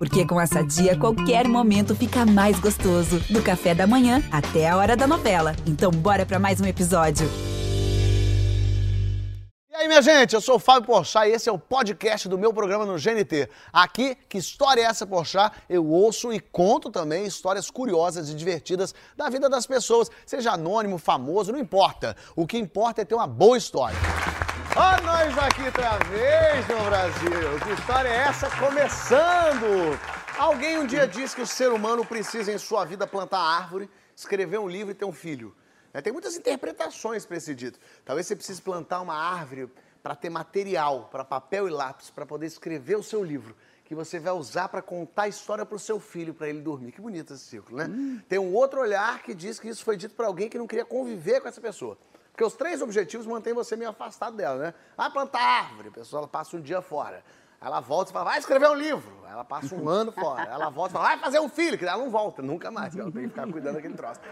Porque com essa dia, qualquer momento fica mais gostoso. Do café da manhã até a hora da novela. Então, bora para mais um episódio. E aí, minha gente, eu sou o Fábio Porchat e esse é o podcast do meu programa no GNT. Aqui, que história é essa, Porchat? Eu ouço e conto também histórias curiosas e divertidas da vida das pessoas, seja anônimo, famoso, não importa. O que importa é ter uma boa história. Ó, nós aqui outra vez no Brasil. Que história é essa? Começando! Alguém um dia disse que o ser humano precisa em sua vida plantar árvore, escrever um livro e ter um filho. Né, Tem muitas interpretações para esse dito. Talvez você precise plantar uma árvore para ter material, para papel e lápis, para poder escrever o seu livro, que você vai usar para contar a história para o seu filho, para ele dormir. Que bonito esse círculo, né? Tem um outro olhar que diz que isso foi dito para alguém que não queria conviver com essa pessoa. Porque os três objetivos mantêm você meio afastado dela, né? Ah, plantar árvore, a pessoa ela passa um dia fora. Ela volta e fala, vai escrever um livro. Ela passa um ano fora. Ela volta e fala, vai fazer um filho, que ela não volta nunca mais. Ela tem que ficar cuidando daquele troço.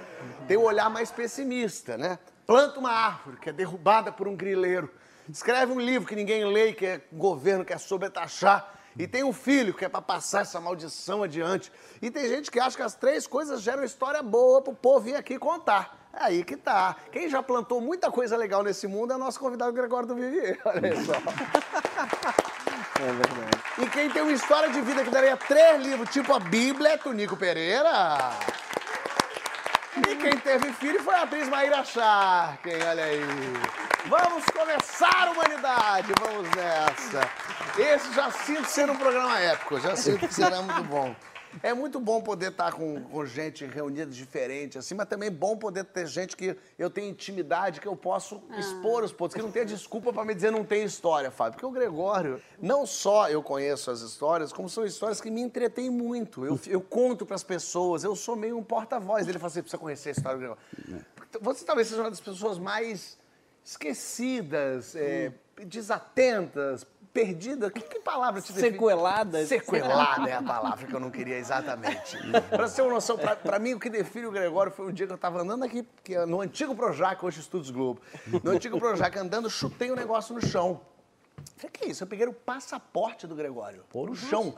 Tem o olhar mais pessimista, né? Planta uma árvore que é derrubada por um grileiro. Escreve um livro que ninguém lê, que é, governo quer sobretaxar. E tem um filho que é para passar essa maldição adiante. E tem gente que acha que as três coisas geram história boa pro povo vir aqui contar. Aí que tá. Quem já plantou muita coisa legal nesse mundo é o nosso convidado Gregório do Vivier. Olha só. É verdade. E quem tem uma história de vida que daria três livros, tipo a Bíblia, é Tunico Pereira. E quem teve filho foi a atriz Maíra Sharken, olha aí. Vamos começar, humanidade, vamos nessa. Esse já sinto ser um programa épico, já sinto que será muito bom. É muito bom poder estar com, com gente reunida diferente, assim, mas também é bom poder ter gente que eu tenho intimidade, que eu posso expor os pontos, que não tenha desculpa para me dizer não tem história, Fábio. Porque o Gregório, não só eu conheço as histórias, como são histórias que me entretêm muito. Eu, eu conto para as pessoas, eu sou meio um porta-voz dele. Fala assim, precisa conhecer a história do Gregório. Você talvez seja uma das pessoas mais esquecidas, é, desatentas, perdidas. Que, que palavra te define? Sequeladas. Sequelada é a palavra que eu não queria exatamente. Pra você ter uma noção, pra, pra mim o que define o Gregório foi um dia que eu tava andando aqui, que é no antigo Projac, hoje Estudos Globo. No antigo Projac, andando, chutei um negócio no chão. Falei, que isso? Eu peguei o passaporte do Gregório, no chão.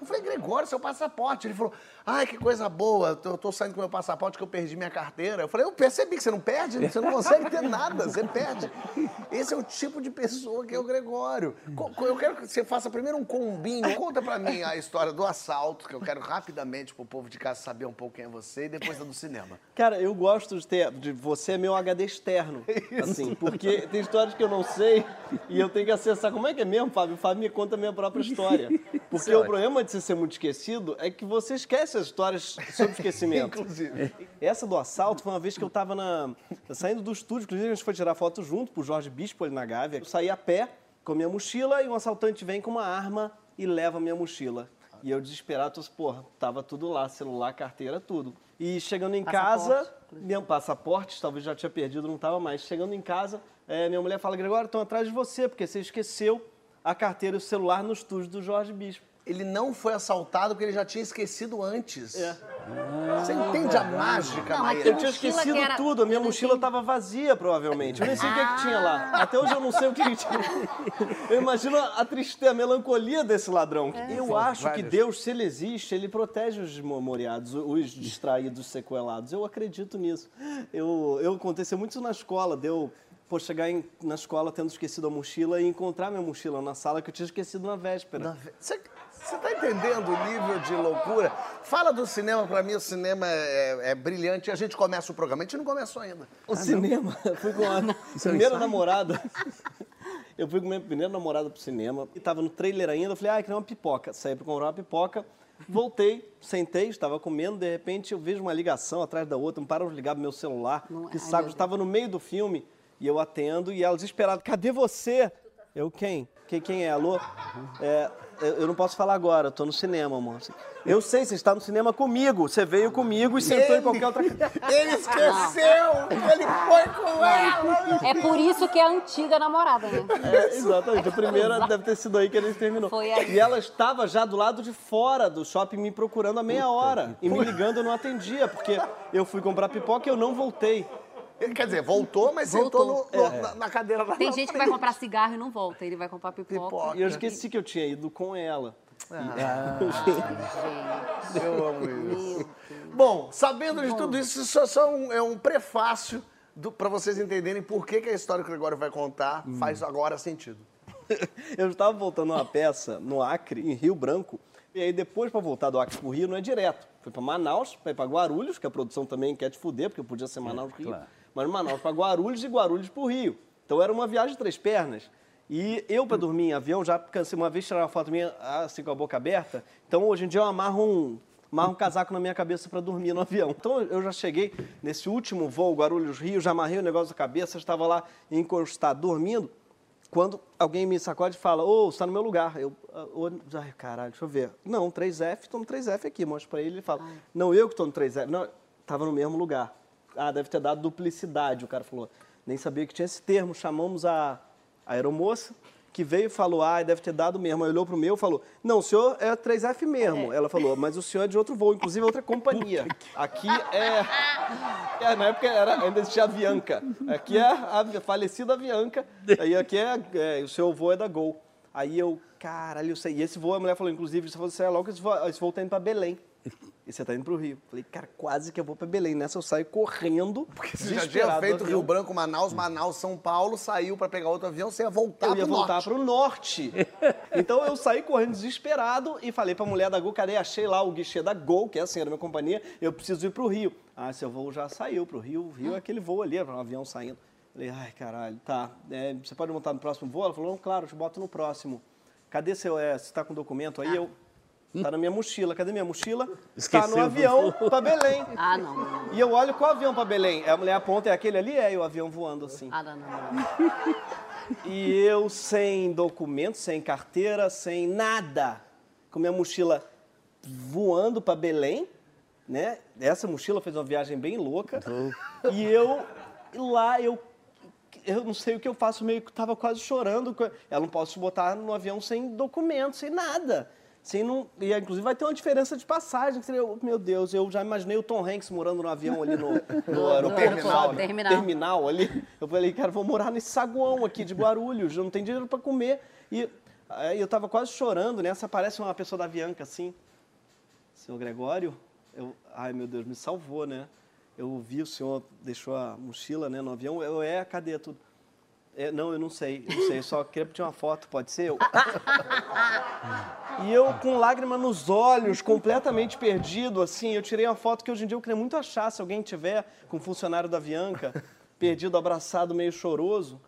Eu falei, Gregório, seu passaporte. Ele falou, ai, que coisa boa, eu tô saindo com meu passaporte que eu perdi minha carteira. Eu falei, eu percebi que você não perde, você não consegue ter nada, você perde. Esse é o tipo de pessoa que é o Gregório. Eu quero que você faça primeiro um combinho. Conta pra mim a história do assalto, que eu quero rapidamente pro povo de casa saber um pouco quem é você, e depois do cinema. Cara, eu gosto de ter. De você é meu HD externo. Assim, porque tem histórias que eu não sei e eu tenho que acessar. Como é que é mesmo, Fábio? O Fábio me conta a minha própria história. Porque o problema de você ser muito esquecido é que você esquece as histórias sobre esquecimento. Inclusive. Essa do assalto foi uma vez que eu tava na, saindo do estúdio, inclusive a gente foi tirar foto junto pro Jorge Bispo ali na Gávea. Eu saí a pé com a minha mochila e um assaltante vem com uma arma e leva a minha mochila. E eu desesperado, tô, assim, porra, tava tudo lá, celular, carteira, tudo. E chegando em casa, meu passaporte, talvez já tinha perdido, não tava mais. Chegando em casa, eh, minha mulher fala, Gregório, estão atrás de você, porque você esqueceu a carteira e o celular no estúdio do Jorge Bispo. Ele não foi assaltado porque ele já tinha esquecido antes. É. Você entende a mágica, Maíra? Eu tinha esquecido que era- tudo, a minha mochila estava vazia, provavelmente. Eu nem sei o que, é que tinha lá. Até hoje eu não sei o que, que tinha. Eu imagino a tristeza, a melancolia desse ladrão. Eu acho que vários. Deus, se ele existe, ele protege os memoriados, os distraídos, os sequelados. Eu acredito nisso. Eu, eu aconteceu muito isso na escola, deu. Pô, chegar em- na escola tendo esquecido a mochila e encontrar minha mochila na sala que eu tinha esquecido na véspera. Você você tá entendendo o nível de loucura? Fala do cinema, pra mim o cinema é, é brilhante e a gente começa o programa. A gente não começou ainda. O cinema, eu fui com a primeira namorada. Eu fui com minha primeira namorada pro cinema e tava no trailer ainda. Eu falei, ah, queria uma pipoca. Saí pra comprar uma pipoca, voltei, sentei, estava comendo. De repente eu vejo uma ligação atrás da outra, não para de ligar pro meu celular. Não- que ai, saco, estava no meio do filme e eu atendo e ela desesperada, cadê você? Eu, quem? Quem, quem é? Alô? É, eu não posso falar agora, eu tô no cinema, moça. Eu sei, você está no cinema comigo. Você veio comigo e sentou em qualquer outra... Ele esqueceu! Ele foi com ela! É por isso que é a antiga namorada, né? É, exatamente. A primeira deve ter sido aí que ele terminou. Foi aí. E ela estava já do lado de fora do shopping me procurando há meia hora. E me ligando eu não atendia, porque eu fui comprar pipoca e eu não voltei. Quer dizer, voltou, mas Voltou. sentou no- no- na, na cadeira lá Tem na gente que vai comprar cigarro e não volta, ele vai comprar pipoca. Pipoca. E eu esqueci que eu tinha ido com ela. Eu amo isso. Bom, sabendo de tudo isso, isso é só um, é um prefácio para vocês entenderem por que, que a história que o Gregório vai contar faz agora sentido. Eu estava voltando uma peça no Acre, em Rio Branco, e aí depois para voltar do Acre pro Rio não é direto. Foi para Manaus, para ir para Guarulhos, que a produção também quer te fuder, porque podia ser Manaus Rio. Mas Manaus para Guarulhos e Guarulhos pro Rio. Então era uma viagem de três pernas. E eu, para dormir em avião, já cansei uma vez tirar uma foto minha assim com a boca aberta. Então hoje em dia eu amarro um, amarro um casaco na minha cabeça para dormir no avião. Então eu já cheguei nesse último voo, Guarulhos-Rio, já amarrei o negócio da cabeça, estava lá encostado dormindo. Quando alguém me sacode e fala, ô, você está no meu lugar. Eu, ô, ai, caralho, deixa eu ver. Não, 3F, estou no 3F aqui. Mostra para ele, ele fala, não, eu que estou no 3F. Não, estava no mesmo lugar. Ah, deve ter dado duplicidade, o cara falou. Nem sabia que tinha esse termo. Chamamos a, a aeromoça, que veio e falou, ah, deve ter dado mesmo. Aí olhou para o meu e falou, não, o senhor é 3F mesmo. Ela falou, mas o senhor é de outro voo, inclusive outra companhia. Aqui é... é na época era, ainda existia a Avianca. Aqui é a falecida Avianca. Aí aqui é, é o seu voo é da Gol. Aí eu, caralho, eu sei. E esse voo, a mulher falou, inclusive, você falou, é logo, esse voo, esse voo tá indo para Belém. E você tá indo pro Rio. Falei, cara, quase que eu vou pra Belém. Nessa eu saio correndo. Porque Você já tinha feito Rio Branco, Manaus, Manaus, São Paulo, saiu para pegar outro avião, você ia voltar eu ia pro voltar norte. pro norte. Então eu saí correndo desesperado e falei pra mulher da Gol, cadê? Achei lá o guichê da Gol, que é assim, era a minha companhia, eu preciso ir pro Rio. Ah, seu voo já saiu pro Rio. Rio é aquele voo ali, é um avião saindo. Falei, ai, caralho, tá. é, você pode montar no próximo voo? Ela falou, não, claro, eu te boto no próximo. Cadê seu, é, você tá com documento aí? Eu, tá na minha mochila. Cadê minha mochila? tá no avião pra Belém. Ah, não. não. E eu olho qual avião pra Belém. A mulher aponta, é aquele ali? É, e o avião voando assim. Ah, não, não, não. E eu sem documento, sem carteira, sem nada. Com minha mochila voando para Belém, né? Essa mochila fez uma viagem bem louca. E eu lá eu eu não sei o que eu faço, meio que tava quase chorando. Eu não posso botar no avião sem documento, sem nada. Sem não, e inclusive vai ter uma diferença de passagem. que seria- Meu Deus, eu já imaginei o Tom Hanks morando no avião ali no, no aeroporto. terminal. Terminal. terminal ali. Eu falei, cara, vou morar nesse saguão aqui de Guarulhos, não tem dinheiro para comer. E aí eu tava quase chorando, nessa aparece uma pessoa da Avianca assim. Senhor Gregório, eu, ai meu Deus, me salvou, né? Eu vi o senhor deixou a mochila né, no avião. Eu, é, cadê tudo? É, não, eu não sei, eu não sei, eu só queria pedir uma foto, pode ser? Eu- E eu, com lágrima nos olhos, completamente perdido, assim, eu tirei uma foto que hoje em dia eu queria muito achar, se alguém tiver com um funcionário da Avianca, perdido, abraçado, meio choroso.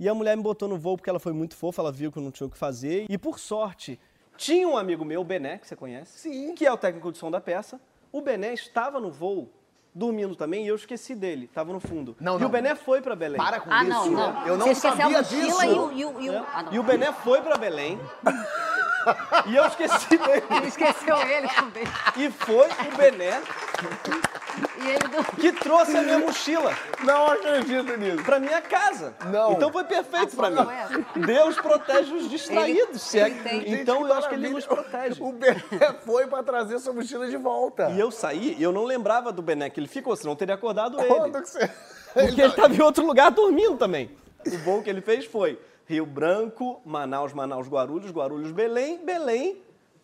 E a mulher me botou no voo porque ela foi muito fofa, ela viu que eu não tinha o que fazer. E por sorte, tinha um amigo meu, o Bené, que você conhece, Sim. que é o técnico de som da peça. O Bené estava no voo, dormindo também, e eu esqueci dele, estava no fundo. Não, e não. o Bené foi para Belém. Para com Ah, isso. não, não. Eu não Você esqueceu sabia disso. e o... E o, e o... né? Ah, não. E o Bené foi para Belém. e eu esqueci dele. Esqueceu ele também. E foi o Bené ele do... que trouxe a minha mochila Não acredito nisso. pra minha casa. Não. Então foi perfeito pra mim. Não é? Deus protege os distraídos. Ele- se é- ele tem- Então Gente, eu acho que ele nos protege. O Bené foi pra trazer sua mochila de volta. E eu saí e eu não lembrava do Bené, que ele ficou, senão eu teria acordado ele. Quando que você... Porque ele estava em outro lugar dormindo também. O voo que ele fez foi Rio Branco, Manaus, Manaus, Guarulhos, Guarulhos, Belém, Belém,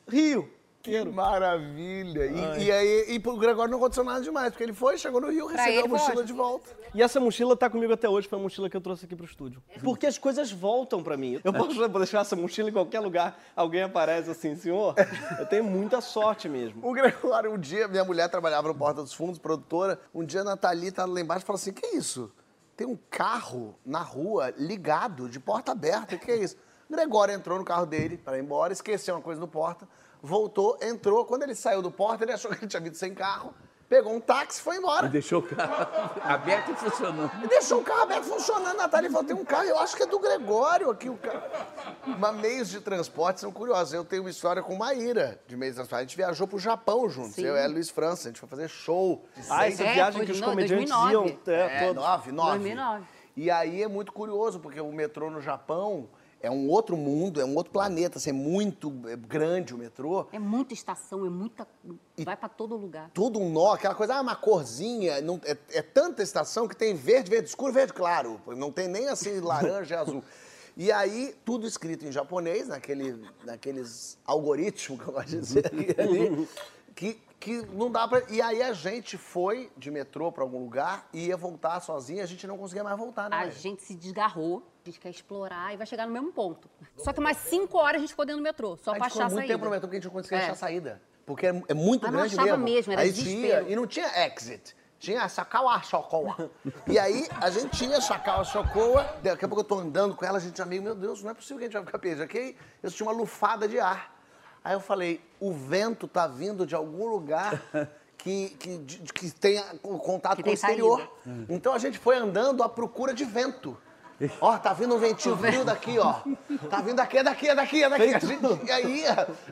Rio. Que maravilha. E, e aí, e pro Gregório não aconteceu nada demais, porque ele foi, chegou no Rio, recebeu a mochila de volta. E essa mochila tá comigo até hoje, foi a mochila que eu trouxe aqui pro estúdio. Porque as coisas voltam pra mim. Eu posso deixar essa mochila em qualquer lugar, alguém aparece assim, senhor, eu tenho muita sorte mesmo. O Gregório, um dia, minha mulher trabalhava no Porta dos Fundos, produtora. Um dia a Nathalie tá lá embaixo e falou assim: que isso? Tem um carro na rua ligado, de porta aberta. O que é isso? O Gregório entrou no carro dele para ir embora, esqueceu uma coisa no porta, voltou, entrou. Quando ele saiu do porta, ele achou que ele tinha vindo sem carro, pegou um táxi e foi embora. E deixou o carro aberto e funcionando. E deixou o carro aberto funcionando. Natália falou: tem um carro, eu acho que é do Gregório aqui. O carro. Mas meios de transporte são curiosos. Eu tenho uma história com Maíra de meios de transporte. A gente viajou pro Japão juntos. Sim. Eu e a Luiz França. A gente foi fazer show. de Ah, essa É, viagem foi que os comediantes 2009. iam, é, É, todos. nove, nove. 2009. E aí é muito curioso, porque o metrô no Japão é um outro mundo, é um outro planeta. Assim, é muito é, grande o metrô. É muita estação, é muita... Vai pra todo lugar. tudo um nó, aquela coisa, ah, uma corzinha, não, é, é tanta estação que tem verde, verde escuro, verde claro. Não tem nem assim laranja e azul. E aí, tudo escrito em japonês, naquele, naqueles algoritmos que eu gosto de dizer ali, que, que não dá pra. E aí a gente foi de metrô pra algum lugar e ia voltar sozinha, a gente não conseguia mais voltar, né? A gente se desgarrou, a gente quer explorar e vai chegar no mesmo ponto. Só que mais cinco horas a gente ficou dentro do metrô, só pra achar a muito saída. tempo no metrô porque a gente não conseguia É. achar a saída. Porque é, é muito Mas não grande achava mesmo. mesmo, era aí tinha, desespero. e não tinha exit. Tinha Sakawa Shokoa. E aí a gente tinha Sakawa Shokoa. Daqui a pouco eu tô andando com ela, a gente amigo, meu Deus, não é possível que a gente vai ficar perdido aqui. Eu tinha uma lufada de ar. Aí eu falei, o vento tá vindo de algum lugar que, que, que tenha contato Que com o exterior. Então a gente foi andando à procura de vento. Ó, tá vindo um ventinho frio daqui, ó. Tá vindo daqui, é daqui, é daqui, é daqui. A gente, e aí,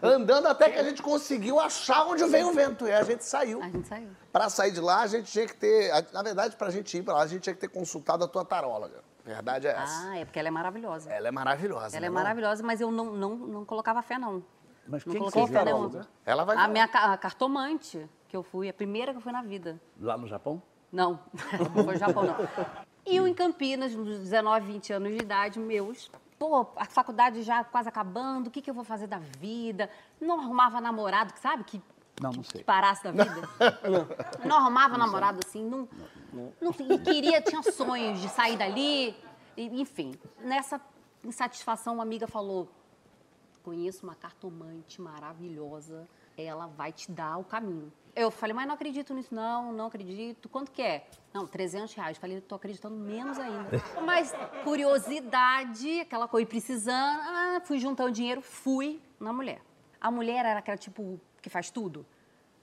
andando até que a gente conseguiu achar onde veio o vento. E a gente saiu. A gente saiu. Pra sair de lá, a gente tinha que ter. Na verdade, pra gente ir pra lá, a gente tinha que ter consultado a tua taróloga. Verdade é essa. Ah, é porque ela é maravilhosa. Ela é maravilhosa. Ela né, é não? maravilhosa, mas eu não, não, não colocava fé, não. Mas não quem que coloquei você fé. Ela vai A minha a cartomante que eu fui, a primeira que eu fui na vida. Lá no Japão? Não, não foi no Japão, não. E eu em Campinas, nos 19, 20 anos de idade, meus. Pô, a faculdade já quase acabando, o que, que eu vou fazer da vida? Não arrumava namorado, sabe? Que, Não, não que sei. parasse da vida. Não arrumava namorado assim, não, não, e queria, tinha sonhos de sair dali, e, enfim. Nessa insatisfação, uma amiga falou: conheço uma cartomante maravilhosa, ela vai te dar o caminho. Eu falei, mas não acredito nisso, não, não acredito. Quanto que é? Não, 300 reais. Falei, tô acreditando menos ainda. Mas curiosidade, aquela coisa, precisando, ah, fui juntando dinheiro, fui na mulher. A mulher era aquela tipo que faz tudo.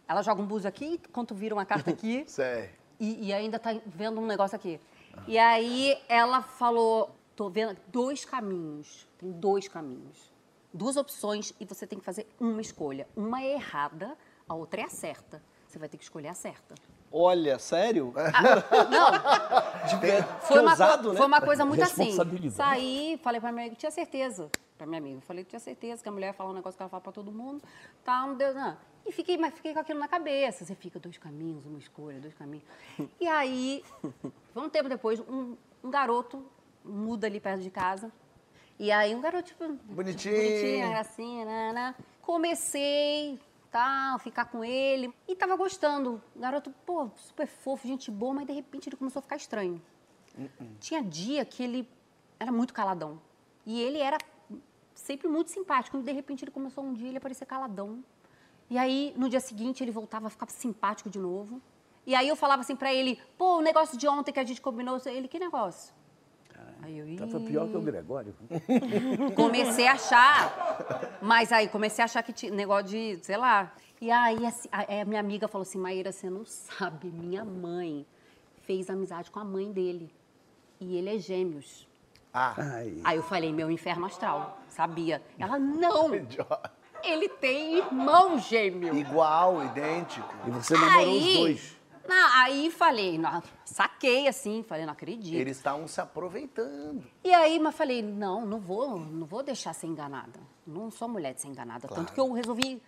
Ela joga um buzo aqui, quando vira uma carta aqui, Sei. e, e ainda tá vendo um negócio aqui. E aí ela falou: tô vendo dois caminhos. Tem dois caminhos. Duas opções e você tem que fazer uma escolha. Uma é errada, a outra é a certa. Você vai ter que escolher a certa. Olha, sério? Não, De ver- foi uma, ousado, né? foi uma coisa muito assim. Saí, falei pra minha amiga, tinha certeza. Pra minha amiga, falei, tinha certeza que a mulher ia falar um negócio que ela fala pra todo mundo. Tá, não deu, não. E fiquei, mas fiquei com aquilo na cabeça. Você fica dois caminhos, uma escolha, dois caminhos. E aí, um tempo depois, um, um garoto muda ali perto de casa. E aí, um garoto, tipo, Bonitinho. bonitinho, gracinha, né, né? Comecei, tal, ficar com ele. E tava gostando. O garoto, pô, super fofo, gente boa, mas de repente ele começou a ficar estranho. Tinha dia que ele era muito caladão. E ele era sempre muito simpático. E de repente ele começou um dia ele a parecer caladão. E aí, no dia seguinte, ele voltava a ficar simpático de novo. E aí eu falava assim pra ele, pô, o negócio de ontem que a gente combinou, ele, que negócio? Aí eu, foi pior que o Gregório. comecei a achar. Mas aí comecei a achar que tinha negócio de, sei lá. E aí assim, a, a minha amiga falou assim: Maíra, você não sabe, minha mãe fez amizade com a mãe dele. E ele é gêmeos. Ah, Ai. Aí eu falei, meu inferno astral, sabia? Ela, não, idiota. ele tem irmão gêmeo. Igual, idêntico. E você namorou os Aí, dois. Não, aí falei, não, saquei assim, falei, não acredito. Eles estavam se aproveitando. E aí, mas falei, não, não vou, não vou deixar ser enganada. Não sou mulher de ser enganada. Tanto que eu resolvi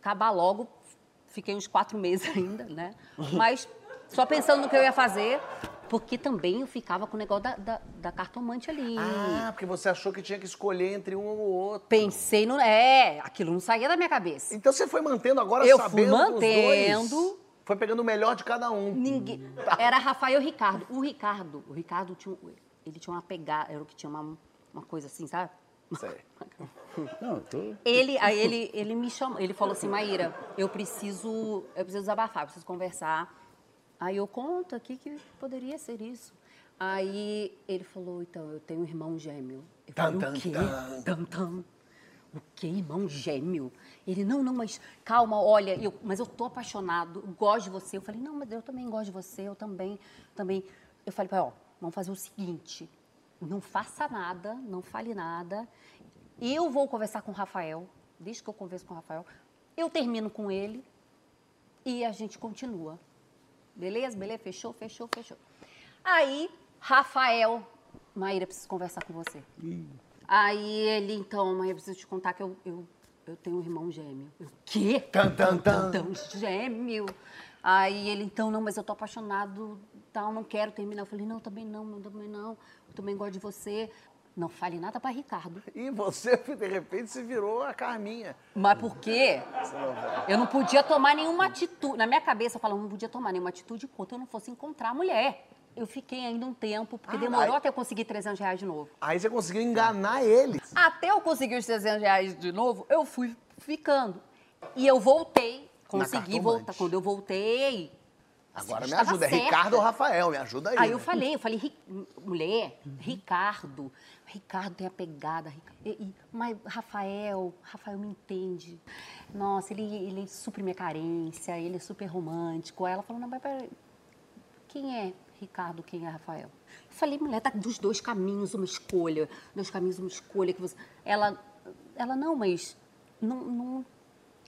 acabar logo. Fiquei uns quatro meses ainda, né? Mas só pensando no que eu ia fazer, porque também eu ficava com o negócio da, da, da cartomante ali. Ah, porque você achou que tinha que escolher entre um ou outro. Pensei no. É, aquilo não saía da minha cabeça. Então você foi mantendo agora Eu fui sabendo que os mantendo. Foi pegando o melhor de cada um. Ninguém. Era Rafael e Ricardo. O Ricardo, o Ricardo tinha. Ele tinha uma pegada, era o que tinha uma, uma coisa assim, sabe? Sei. Não, tô... Ele, aí ele, ele me chamou, ele falou assim, Maíra, eu preciso, eu preciso desabafar, eu preciso conversar. Aí eu conto aqui que poderia ser isso. Aí ele falou, então, eu tenho um irmão gêmeo. Eu falei, Tan, o quê? tan, tam. O quê, irmão gêmeo? Ele, não, não, mas calma, olha, eu, mas eu tô apaixonado, gosto de você. Eu falei, não, mas eu também gosto de você, eu também, também. Eu falei, pai, ó, vamos fazer o seguinte, não faça nada, não fale nada. Eu vou conversar com o Rafael, desde que eu converso com o Rafael, eu termino com ele e a gente continua. Beleza? Beleza? Fechou, fechou, fechou. Aí, Rafael, Maíra, preciso conversar com você. Aí ele, então, Maíra, preciso te contar que eu, eu, eu tenho um irmão gêmeo. Eu, quê? Tan, tan, tan. Gêmeo. Aí ele, então, não, mas eu tô apaixonado, tal, não quero terminar. Eu falei, não, também não, não, também não. Eu também gosto de você. Não fale nada para Ricardo. E você, de repente, se virou a Carminha. Mas por quê? Eu não podia tomar nenhuma atitude. Na minha cabeça, eu falava, não podia tomar nenhuma atitude enquanto eu não fosse encontrar a mulher. Eu fiquei ainda um tempo, porque Ah, demorou aí- até eu conseguir 300 reais de novo. Aí você conseguiu enganar ele. Até eu conseguir os 300 reais de novo, eu fui ficando. E eu voltei, consegui voltar. Quando eu voltei. Agora me estava ajuda. É certa. Ricardo ou Rafael? Me ajuda aí. Aí eu né? falei, eu falei, "Ri- mulher, Ricardo, Ricardo tem a pegada, e- e- mas Rafael, Rafael me entende. Nossa, ele, ele supre minha carência, ele é super romântico. Aí ela falou, não, mas peraí, quem é Ricardo, quem é Rafael? Eu falei, mulher, tá dos dois caminhos uma escolha, dois caminhos uma escolha que você... Ela, ela não, mas não, não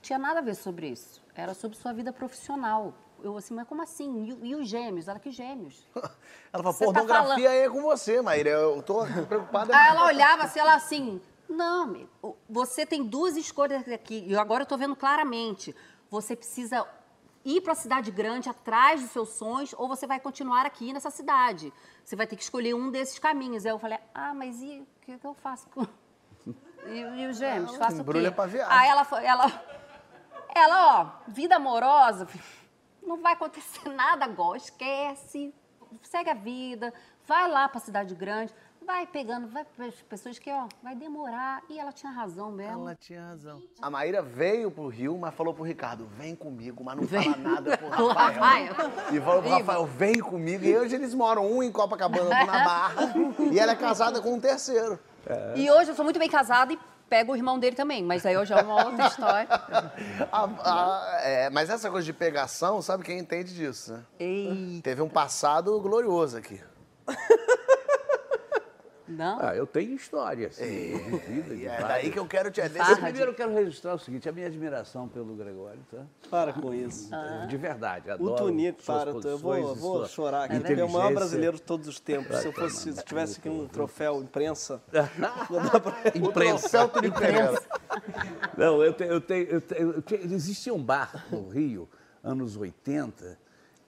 tinha nada a ver sobre isso. Era sobre sua vida profissional. Eu assim, mas como assim? E, e os gêmeos? Ela, que gêmeos? Ela falou, Você tá pornografia falando- é com você, Maíra. Eu tô preocupada. Aí ela olhava assim, ela assim, não, você tem duas escolhas aqui, e agora eu tô vendo claramente. Você precisa ir para a cidade grande atrás dos seus sonhos, ou você vai continuar aqui nessa cidade. Você vai ter que escolher um desses caminhos. Aí eu falei, ah, mas e o que, que eu faço com. E, e os gêmeos? Ela Faço o quê? pra viagem. Aí ela, foi- ela, ela, ó, vida amorosa, não vai acontecer nada agora, esquece, segue a vida, vai lá pra cidade grande, vai pegando, vai para as pessoas que, ó, vai demorar. E ela tinha razão mesmo. Ela tinha razão. A Maíra veio pro Rio, mas falou pro Ricardo, vem comigo, mas não Vem. fala nada pro Rafael. E falou pro Rafael, vem comigo. E hoje eles moram, um em Copacabana, outro na Barra. e ela é casada com um terceiro. E hoje eu sou muito bem casada e pego o irmão dele também, mas aí hoje é uma outra história. A- a- é, mas essa coisa de pegação, sabe quem entende disso, né? Ei, Teve um passado glorioso aqui. Não? Ah, eu tenho história, assim, de vida, de E é várias. daí que eu quero te... Mas Desse... primeiro eu quero registrar o seguinte, a minha admiração pelo Gregório, tá? Para com isso. De verdade, O adoro Tonico, suas para, eu vou, vou chorar aqui, porque é o maior brasileiro de todos os tempos. Se eu fosse, se tivesse aqui um troféu imprensa, Imprensa. Celto de Pereira. Não, eu tenho, eu tenho, eu tenho, eu tenho- existia um bar no Rio, anos 80,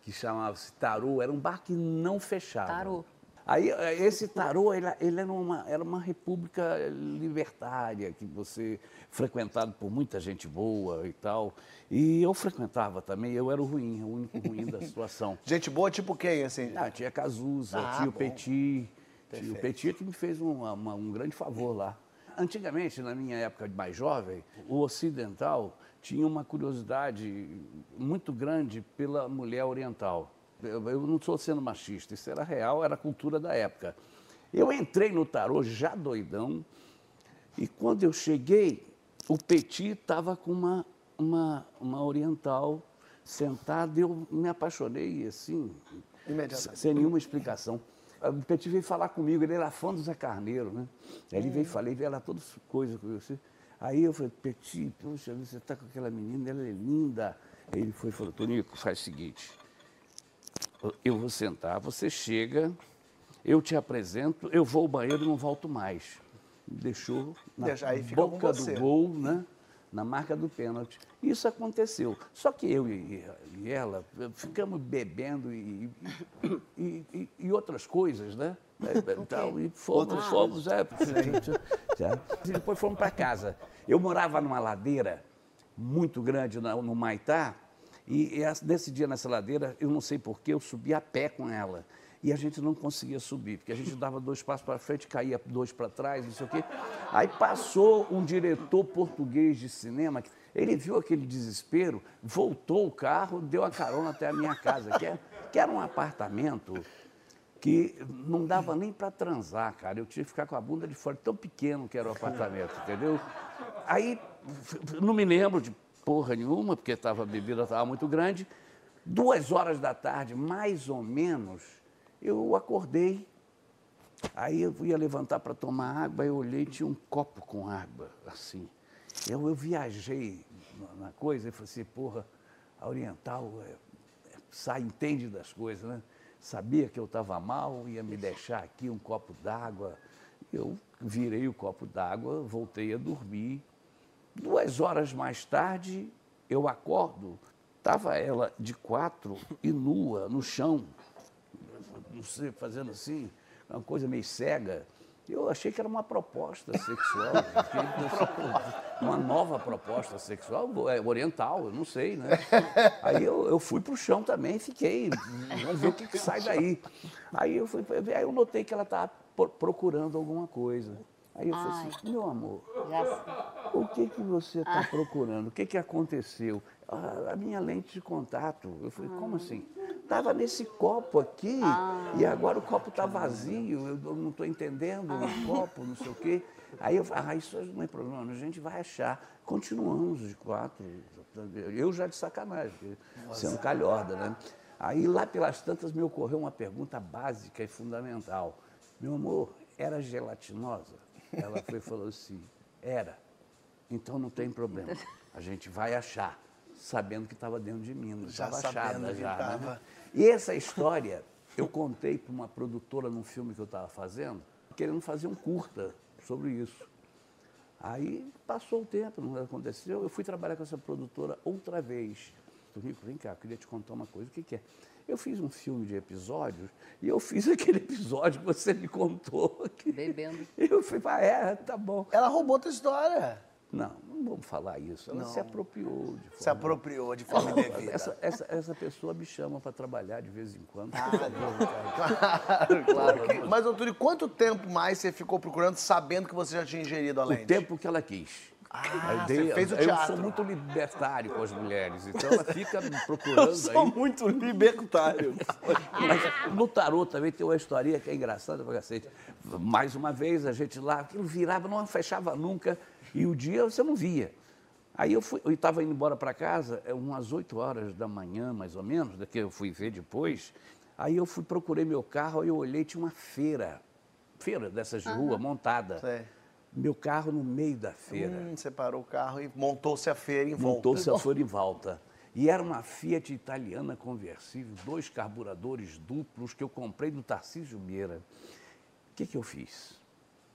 que chamava-se Tarô, era um bar que não fechava. Tarô. Aí, eh, esse tarô, ele, ele era, uma, era uma república libertária, que você, frequentado por muita gente boa e tal. E eu frequentava também, eu era o ruim, o único ruim da situação. Gente boa tipo quem, assim? Ah, tinha Cazuza, Ah, tinha o. Petit. Tinha o. Petit que me fez um, uma- um grande favor lá. Antigamente, na minha época de mais jovem, o ocidental tinha uma curiosidade muito grande pela mulher oriental. Eu, não estou sendo machista, isso era real, era a cultura da época. Eu entrei no tarô já doidão, e quando eu cheguei, o Petit estava com uma, uma, uma oriental sentada e eu me apaixonei assim, sem nenhuma explicação. O Petit veio falar comigo, ele era fã do Zé Carneiro, né? Aí ele veio falar, ele veio lá todas coisas com você. Aí eu falei, Petit, poxa, você está com aquela menina, ela é linda. Aí ele foi e falou, Tonico, faz o seguinte, eu vou sentar, você chega, eu te apresento, eu vou ao banheiro e não volto mais. Deixou na Deixa- aí fica com boca do gol, né? na marca do pênalti. Isso aconteceu. Só que eu e, e ela ficamos bebendo e, e, e- e outras coisas, né? E, tal, e fomos, fomos, é. E depois fomos para casa. Eu morava numa ladeira muito grande no Maitá, e, e nesse dia nessa ladeira, eu não sei porquê, eu subi a pé com ela. E a gente não conseguia subir, porque a gente dava dois passos para frente, caía dois para trás, não sei o quê. Aí passou um diretor português de cinema, ele viu aquele desespero, voltou o carro, deu a carona até a minha casa, que, é, que era um apartamento que não dava nem para transar, cara. Eu tinha que ficar com a bunda de fora, tão pequeno que era o apartamento, entendeu? Aí, não me lembro de porra nenhuma, porque tava, a bebida estava muito grande. Duas horas da tarde, mais ou menos, eu acordei. Aí eu ia levantar para tomar água, eu olhei tinha um copo com água, assim. Eu, eu viajei na- coisa e falei assim, porra, a Oriental é, é, sai, entende das coisas, né? Sabia que eu estava mal, ia me deixar aqui um copo d'água. Eu virei o copo d'água, voltei a dormir. Duas horas mais tarde, eu acordo, estava ela de quatro e nua no chão, não sei, fazendo assim, uma coisa meio cega. Eu achei que era uma proposta sexual, uma nova proposta sexual, é, oriental, eu não sei, né? Aí eu, eu fui para o chão também e fiquei, vamos ver o que, que sai daí. Aí eu, fui, aí eu notei que ela estava procurando alguma coisa. Aí eu falei assim, meu amor, o que, que você está procurando? O que, que aconteceu? a minha lente de contato. Eu falei, como assim? Estava nesse copo aqui ah. e agora o copo está vazio, eu não estou entendendo ah. o copo, não sei o quê. Aí eu falei, ah, isso não é problema, a gente vai achar. Continuamos de quatro, eu já de sacanagem, Nossa. sendo calhorda, né? Aí lá pelas tantas me ocorreu uma pergunta básica e fundamental. Meu amor, era gelatinosa? Ela foi falou assim, era. Então não tem problema, a gente vai achar sabendo que estava dentro de mim, já estava achada já. Tava... Né? E essa história eu contei para uma produtora num filme que eu estava fazendo, querendo fazer um curta sobre isso. Aí passou o tempo, não aconteceu. Eu fui trabalhar com essa produtora outra vez. Tonico, vem cá, eu queria te contar uma coisa. O que, que é? Eu fiz um filme de episódios e eu fiz aquele episódio que você me contou. Bebendo. Eu fui, ah, é, tá bom. Ela roubou tua história. Não, não vamos falar isso. Ela não. se apropriou de forma... Se apropriou de forma indevida. Essa, essa, essa pessoa me chama para trabalhar de vez em quando. Ah, claro, claro. Que... Mas, doutor, quanto tempo mais você ficou procurando sabendo que você já tinha ingerido a lente? O tempo que ela quis. Ah, dei, você fez o teatro. Eu sou muito libertário com as mulheres, então ela fica me procurando. Eu sou aí. muito libertário. Mas no tarô também tem uma história que é engraçada pra cacete. Mais uma vez, a gente lá, aquilo virava, não fechava nunca. E o dia você não via. Aí eu estava indo embora para casa, é umas 8 horas da manhã, mais ou menos, daqui eu fui ver depois. Aí eu fui, procurei meu carro, aí eu olhei, tinha uma feira, feira dessas de rua, montada. Sei. Meu carro no meio da feira. Hum, você parou o carro e montou-se a feira em volta. Montou-se a feira em volta. E era uma Fiat italiana conversível, dois carburadores duplos que eu comprei do Tarcísio Meira. O que, que eu fiz?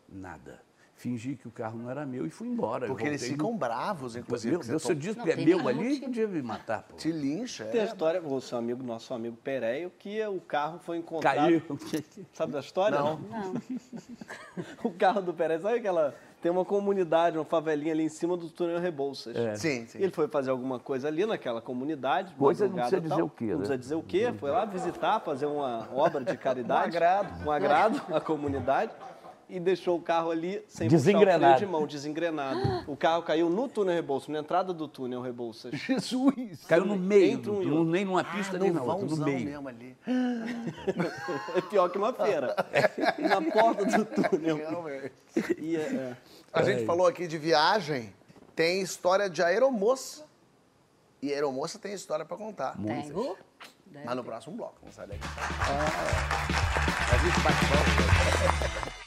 Nada fingi que o carro não era meu e fui embora. Porque eles ficam no... bravos, inclusive. Meu Deus, se eu disse que é meu ali, podia me matar. Pô. Te lincha. Tem é. a história com o seu amigo, nosso amigo Pereio, que o carro foi encontrado... Caiu. Sabe da história? Não. não. o carro do Pereio, sabe aquela... Tem uma comunidade, uma favelinha ali em cima do túnel Rebouças. É. Sim, sim. Ele foi fazer alguma coisa ali naquela comunidade. Coisa não precisa dizer o quê, Não né? precisa dizer o quê. Foi lá visitar, fazer uma obra de caridade. um agrado. Um agrado à comunidade e deixou o carro ali sem desengrenado. puxar o freio de mão, desengrenado. O carro caiu no túnel Rebouças, na entrada do túnel Rebouças. Jesus! Caiu no meio, Entre um do, nem numa pista, ah, nem na outra, no meio. mesmo ali. é pior que uma feira. na porta do túnel. E, é, é. A gente falou aqui de viagem, tem história de aeromoça. E aeromoça tem história para contar. Muitas. Mas no próximo bloco, não sai daqui. Ah, a gente bate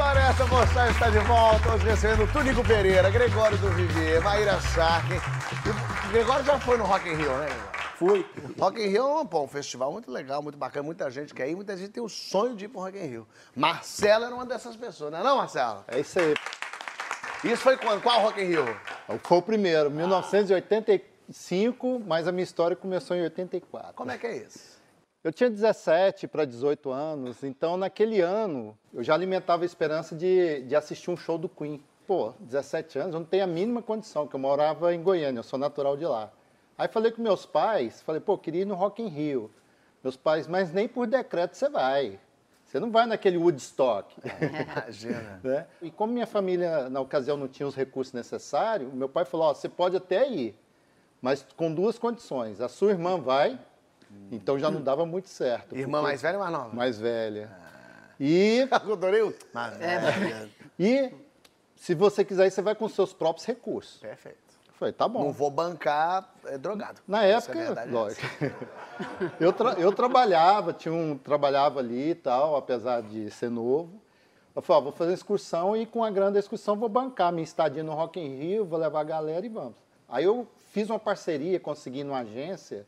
essa? Você está de volta. Hoje recebendo Túnico Pereira, Gregório do Vivier, Maíra Shark. O Gregório já foi no Rock in Rio, né? Fui. Rock in Rio é um, festival muito legal, muito bacana. Muita gente quer ir, muita gente tem o sonho de ir para o Rock in Rio. Marcelo era uma dessas pessoas, não é não, Marcelo? É isso aí. Isso foi quando? Qual Rock in Rio? Foi o primeiro, 1985, mas a minha história começou em 84. Como é que é isso? Eu tinha 17 para 18 anos, então naquele ano eu já alimentava a esperança de, de assistir um show do Queen. Pô, 17 anos, eu não tenho a mínima condição, porque eu morava em Goiânia, eu sou natural de lá. Aí falei com meus pais, falei, pô, queria ir no Rock in Rio. Meus pais, mas nem por decreto você vai. Você não vai naquele Woodstock. Imagina. né? E como minha família, na ocasião, não tinha os recursos necessários, meu pai falou, ó, você pode até ir, mas com duas condições. A sua irmã vai então já não dava muito certo. Irmã mais velha ou mais nova? Mais velha. Ah. E. Adorei o. Mais velha. E se você quiser, você vai com seus próprios recursos. Perfeito. Falei, tá bom. Não vou bancar é, drogado. Na época, é lógico. eu, tra eu trabalhava, tinha um, trabalhava ali e tal, apesar de ser novo. Eu falei, ó, vou fazer excursão e com a grande excursão vou bancar minha estadia no Rock in Rio, vou levar a galera e vamos. Aí eu fiz uma parceria, consegui numa agência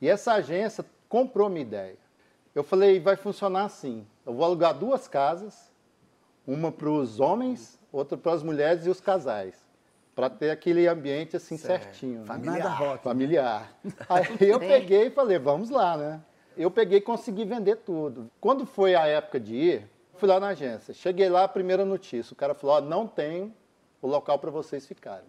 e essa agência comprou minha ideia. Eu falei, vai funcionar assim. Eu vou alugar duas casas, uma para os homens, outra para as mulheres e os casais. Para ter aquele ambiente assim certo. certinho. Familiar. Né? Familiar. Aí eu peguei e falei, vamos lá, né? eu peguei e consegui vender tudo. Quando foi a época de ir, fui lá na agência. Cheguei lá, a primeira notícia. O cara falou: ó, não tem o local para vocês ficarem.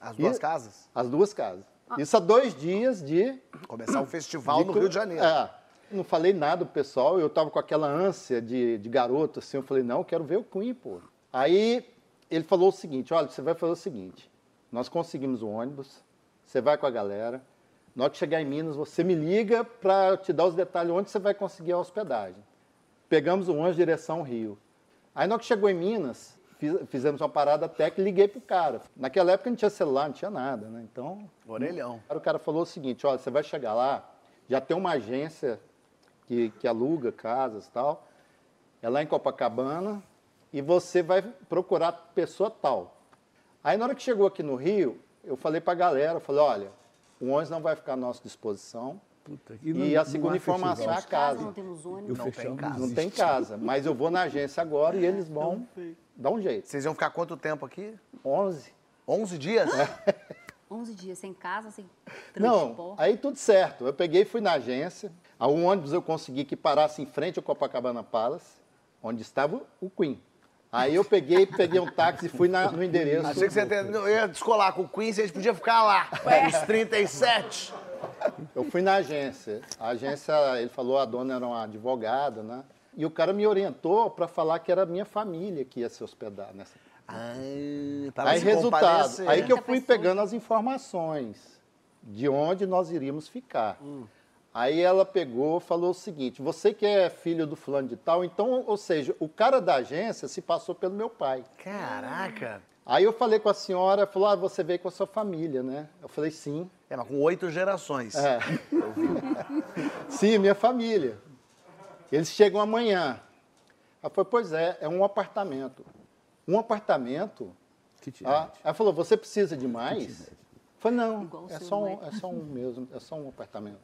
As duas E- casas? As duas casas. Isso há dois dias de. Começar um festival no co- Rio de Janeiro. É. Não falei nada pro pessoal, eu tava com aquela ânsia de, de garoto, assim. Eu falei: não, eu quero ver o Queen, pô. Aí ele falou o seguinte: olha, você vai fazer o seguinte. Nós conseguimos o ônibus, você vai com a galera. Na hora que chegar em Minas, você me liga para te dar os detalhes onde você vai conseguir a hospedagem. Pegamos o ônibus direção Rio. Aí na hora que chegou em Minas, fiz- fizemos uma parada técnica e liguei pro cara. Naquela época não tinha celular, não tinha nada, né? Então, Orelhão. o cara falou o seguinte, olha, você vai chegar lá, já tem uma agência que, que aluga casas e tal, é lá em Copacabana, e você vai procurar pessoa tal. Aí na hora que chegou aqui no Rio, eu falei pra galera, eu falei, olha, o ônibus não vai ficar à nossa disposição, Puta, e, não- a não segunda há informação é a. Casa, não temos ônibus. Não tem casa. Não tem casa, mas eu vou na agência agora e eles vão dar um jeito. Vocês iam ficar quanto tempo aqui? 11. 11 dias? 11 dias sem casa, sem Não, transporte. aí tudo certo. Eu peguei e fui na agência. A um ônibus eu consegui que parasse em frente ao Copacabana Palace, onde estava o Queen. Aí eu peguei, peguei um táxi e fui na- no endereço. Achei que você ia- eu ia descolar com o Queen, a gente podia ficar lá. Os 37. Eu fui na agência. A agência, ele falou, a dona era uma advogada, né? E o cara me orientou para falar que era a minha família que ia se hospedar nessa. Ah, Aí resultado, aí que eu fui pegando as informações de onde nós iríamos ficar. Aí ela pegou, falou o seguinte: você que é filho do fulano de tal, então, ou seja, o cara da agência se passou pelo meu pai. Caraca. Aí eu falei com a senhora, falou: ah, você veio com a sua família, né? Eu falei sim. É, mas com oito gerações. É. Sim, minha família. Eles chegam amanhã. Ela falou, pois é, é um apartamento. Um apartamento? Que Ah, tirante. ela falou, você precisa de mais? Eu falei, não, é só, um, é só um mesmo, é só um apartamento.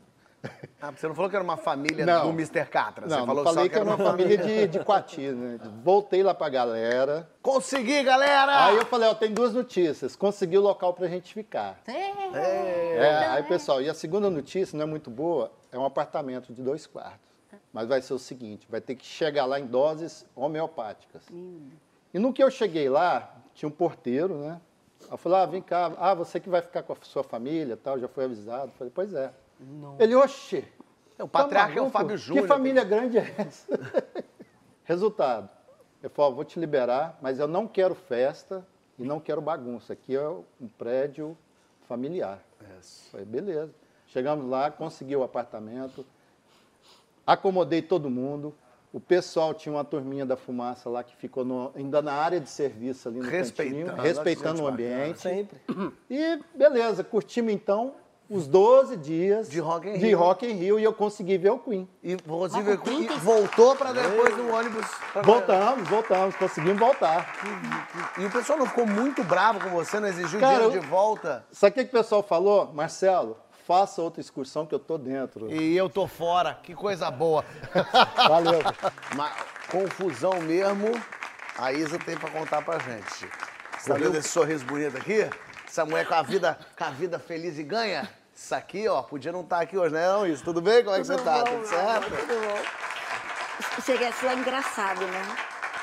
Ah, você não falou que era uma família Não. do Mr. Catra. Você Não, falou não só falei que era uma família de, de Coati, né? Voltei lá pra galera. Consegui, galera! Aí eu falei, ó, tem duas notícias. Consegui o local pra gente ficar. É. É, aí, pessoal, e a segunda notícia não é muito boa, é um apartamento de dois quartos. Mas vai ser o seguinte, vai ter que chegar lá em doses homeopáticas. E no que eu cheguei lá, tinha um porteiro, né? Eu falei, ah, vem cá, ah, você que vai ficar com a sua família tal, já foi avisado. Eu falei, pois é. Ele, oxê. O patriarca é o maluco? Fábio Júnior. Que família grande é essa? Resultado. Eu falei, ó, vou te liberar, mas eu não quero festa e não quero bagunça. Aqui é um prédio familiar. Falei, beleza. Chegamos lá, consegui o apartamento, acomodei todo mundo. O pessoal tinha uma turminha da fumaça lá que ficou no- ainda na área de serviço ali no Respeitando. cantinho, respeitando o bacana. ambiente. Sempre. E beleza, curtimos então os 12 dias De Rock in de Rio. Rock in Rio e eu consegui ver o Queen. E você e voltou pra depois no ônibus. pra- Voltamos, voltamos, conseguimos voltar. E o pessoal não ficou muito bravo com você, não exigiu Cara, dinheiro eu- de volta? Sabe o que, que o pessoal falou? Marcelo, faça outra excursão que eu tô dentro. E eu tô fora, que coisa boa. Valeu. Uma confusão mesmo, a Isa tem pra contar pra gente. Você tá vendo esse sorriso bonito aqui? Essa mulher com a vida, com a vida feliz e ganha? Isso aqui, ó, podia não estar aqui hoje, né, não, Isa? Tudo bem? Como é que você Tudo tá? bom, Tudo certo? Tudo bom. Cheguei aqui lá engraçado, né?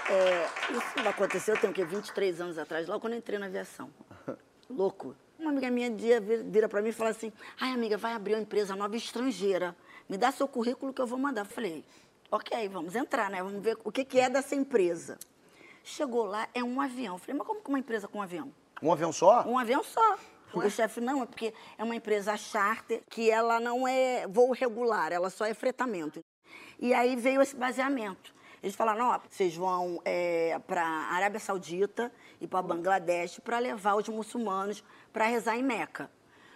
É, isso aconteceu, tem o quê? 23 anos atrás, logo quando eu entrei na aviação. Louco. Uma amiga minha dia vira pra mim e fala assim: ai, amiga, vai abrir uma empresa nova estrangeira. Me dá seu currículo que eu vou mandar. Eu Falei, ok, vamos entrar, né? Vamos ver o que, que é dessa empresa. Chegou lá, é um avião. Eu Falei, mas como que uma empresa com um avião? Um avião só? Um avião só. O chefe, não, é porque é uma empresa charter que ela não é voo regular, ela só é fretamento. E aí veio esse baseamento. Eles falaram, ó, vocês vão para a Arábia Saudita e para Bangladesh para levar os muçulmanos para rezar em Meca.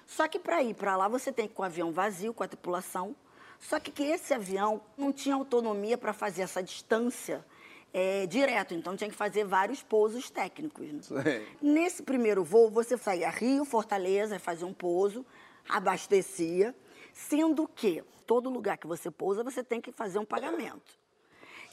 Só que para ir para lá você tem que ir com o avião vazio, com a tripulação. Só que, que esse avião não tinha autonomia para fazer essa distância é, direto, então tinha que fazer vários pousos técnicos. né? Nesse primeiro voo, você saía Rio, Fortaleza, fazia um pouso, abastecia, sendo que todo lugar que você pousa, você tem que fazer um pagamento.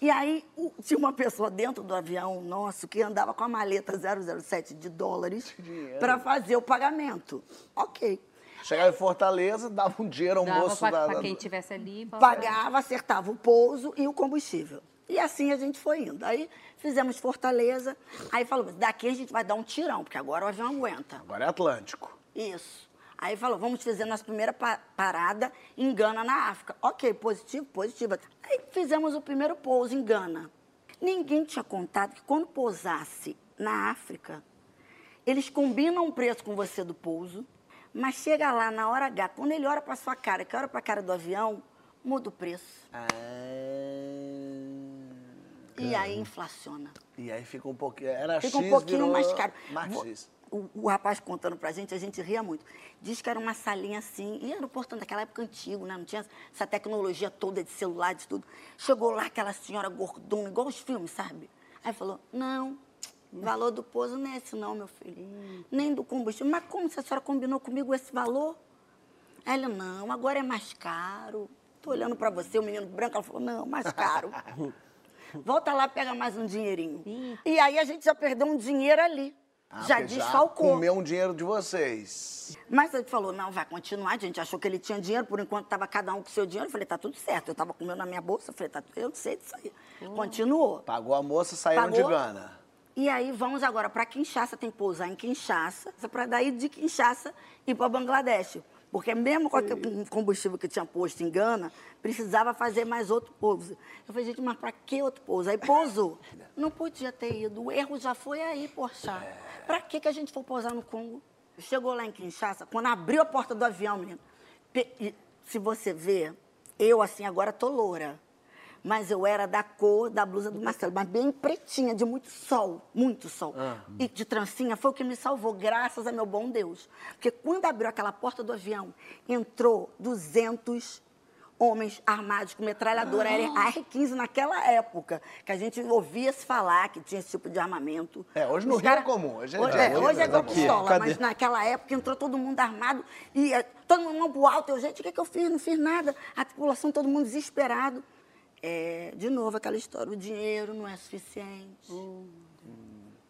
E aí, tinha uma pessoa dentro do avião nosso que andava com a maleta 007 de dólares para fazer o pagamento. Ok. Chegava em Fortaleza, dava um dinheiro ao Dava moço pra, da, pra quem tivesse ali. Pagava, acertava o pouso e o combustível. E assim a gente foi indo. Aí fizemos Fortaleza, aí falou, daqui a gente vai dar um tirão, porque agora o avião aguenta. Agora é Atlântico. Isso. Aí falou, vamos fazer nossa primeira pa- parada em Gana, na África. Ok, positivo, positivo. Aí fizemos o primeiro pouso em Gana. Ninguém tinha contado que quando pousasse na África, eles combinam um preço com você do pouso, mas chega lá na hora H, quando ele olha para sua cara, que olha para a cara do avião, muda o preço. E aí inflaciona. E aí fica um pouquinho. Era Fica X, um pouquinho mais caro. Mais X. O, o rapaz contando pra gente, a gente ria muito. Diz que era uma salinha assim, e aeroporto naquela época antigo, né? Não tinha essa tecnologia toda de celular, de tudo. Chegou lá aquela senhora gordona, igual os filmes, sabe? Aí falou, não, valor do pouso não é esse não, meu filho. Nem do combustível. Mas como se a senhora combinou comigo esse valor? Aí ele, não, agora é mais caro. Tô olhando pra você, o menino branco, ela falou, não, mais caro. Volta lá, pega mais um dinheirinho. E aí a gente já perdeu um dinheiro ali. Ah, já desfalcou. comeu um dinheiro de vocês. Mas ele falou, não, vai continuar. A gente achou que ele tinha dinheiro, por enquanto estava cada um com seu dinheiro. Eu falei, tá tudo certo. Eu estava com o meu na minha bolsa. Eu falei, tá, eu sei disso aí. Continuou. Pagou a moça, saíram de Pagou. Gana. E aí vamos agora para Kinshasa, tem que pousar em Kinshasa, para daí de Kinshasa ir para Bangladesh. Porque mesmo com aquele combustível que tinha posto em Gana, precisava fazer mais outro pouso. Eu falei, gente, mas para que outro pouso? Aí pousou. Não podia ter ido, o erro já foi aí, poxa. Para que, que a gente for pousar no Congo? Chegou lá em Kinshasa, quando abriu a porta do avião, menino, se você ver, eu assim agora tô loura. Mas eu era da cor da blusa do Marcelo, mas bem pretinha, de muito sol, muito sol. E de trancinha foi o que me salvou, graças a meu bom Deus. Porque quando abriu aquela porta do avião, entrou 200 homens armados com metralhadora Era AR-15 naquela época, que a gente ouvia se falar que tinha esse tipo de armamento. É, hoje no Os Rio é comum, hoje é- hoje, é, é, hoje é igual aqui, pistola, cadê? mas naquela época entrou todo mundo armado e eh, todo mundo mão pro alto. Eu, gente, o que, que eu fiz? Não fiz nada. A tripulação, todo mundo desesperado. É, de novo, aquela história, o dinheiro não é suficiente.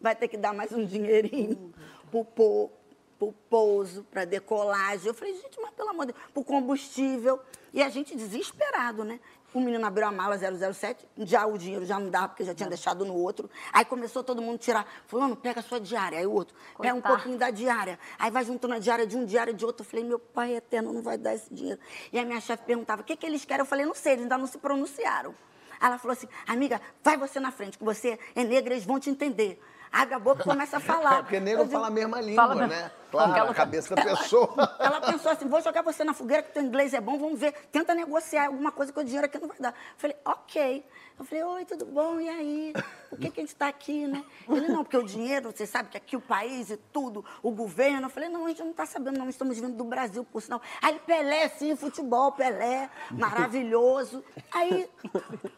Vai ter que dar mais um dinheirinho pro, po, pro pouso, pra decolagem. Eu falei, gente, mas pelo amor de Deus, pro combustível. E a gente desesperado, né? O menino abriu a mala 007, já o dinheiro já não dava, porque já tinha deixado no outro. Aí começou todo mundo a tirar. Fulano, pega a sua diária. Aí o outro, pega um Coitado. pouquinho da diária. Aí vai juntando a diária de um, diária de outro. Eu falei, meu pai eterno não vai dar esse dinheiro. E a minha chefe perguntava, o que, que eles querem? Eu falei, não sei, eles ainda não se pronunciaram. Aí ela falou assim, amiga, vai você na frente, que você é negra, eles vão te entender. Abre a boca e começa a falar. É, porque negro digo, fala a mesma língua, Fala né? Claro, Qualquer a cabeça da pessoa. Ela pensou assim, vou jogar você na fogueira, que teu inglês é bom, vamos ver. Tenta negociar alguma coisa que o dinheiro aqui não vai dar. Eu falei, ok. Eu falei, oi, tudo bom? E aí? Por que, que a gente está aqui, né? Ele, não, porque o dinheiro, você sabe que aqui o país e tudo, o governo. Eu falei, não, a gente não está sabendo, não, estamos vindo do Brasil, por sinal. Aí, Pelé, sim, futebol, Pelé, maravilhoso. Aí,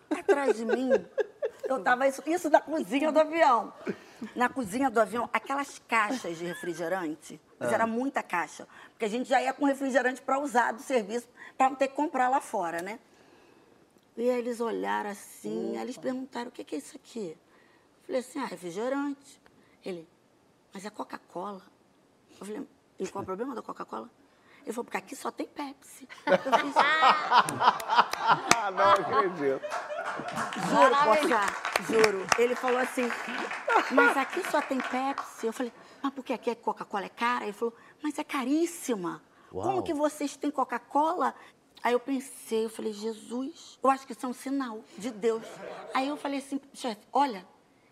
atrás de mim, eu tava isso, isso da cozinha do avião. Na cozinha do avião, aquelas caixas de refrigerante, mas era muita caixa, porque a gente já ia com refrigerante para usar do serviço, para não ter que comprar lá fora, né? E aí eles olharam assim, aí eles perguntaram, o que, que é isso aqui? Eu falei assim, ah, refrigerante. Ele, mas é Coca-Cola. Eu falei, e qual é o problema da Coca-Cola? Ele falou, porque aqui só tem Pepsi. Eu fiz, ah, não acredito. Juro, juro. Ele falou assim, mas aqui só tem Pepsi. Eu falei, mas porque aqui a Coca-Cola é cara? Ele falou, mas é caríssima. Como que vocês têm Coca-Cola? Aí eu pensei, eu falei, Jesus, eu acho que isso é um sinal de Deus. Aí eu falei assim, chefe, olha,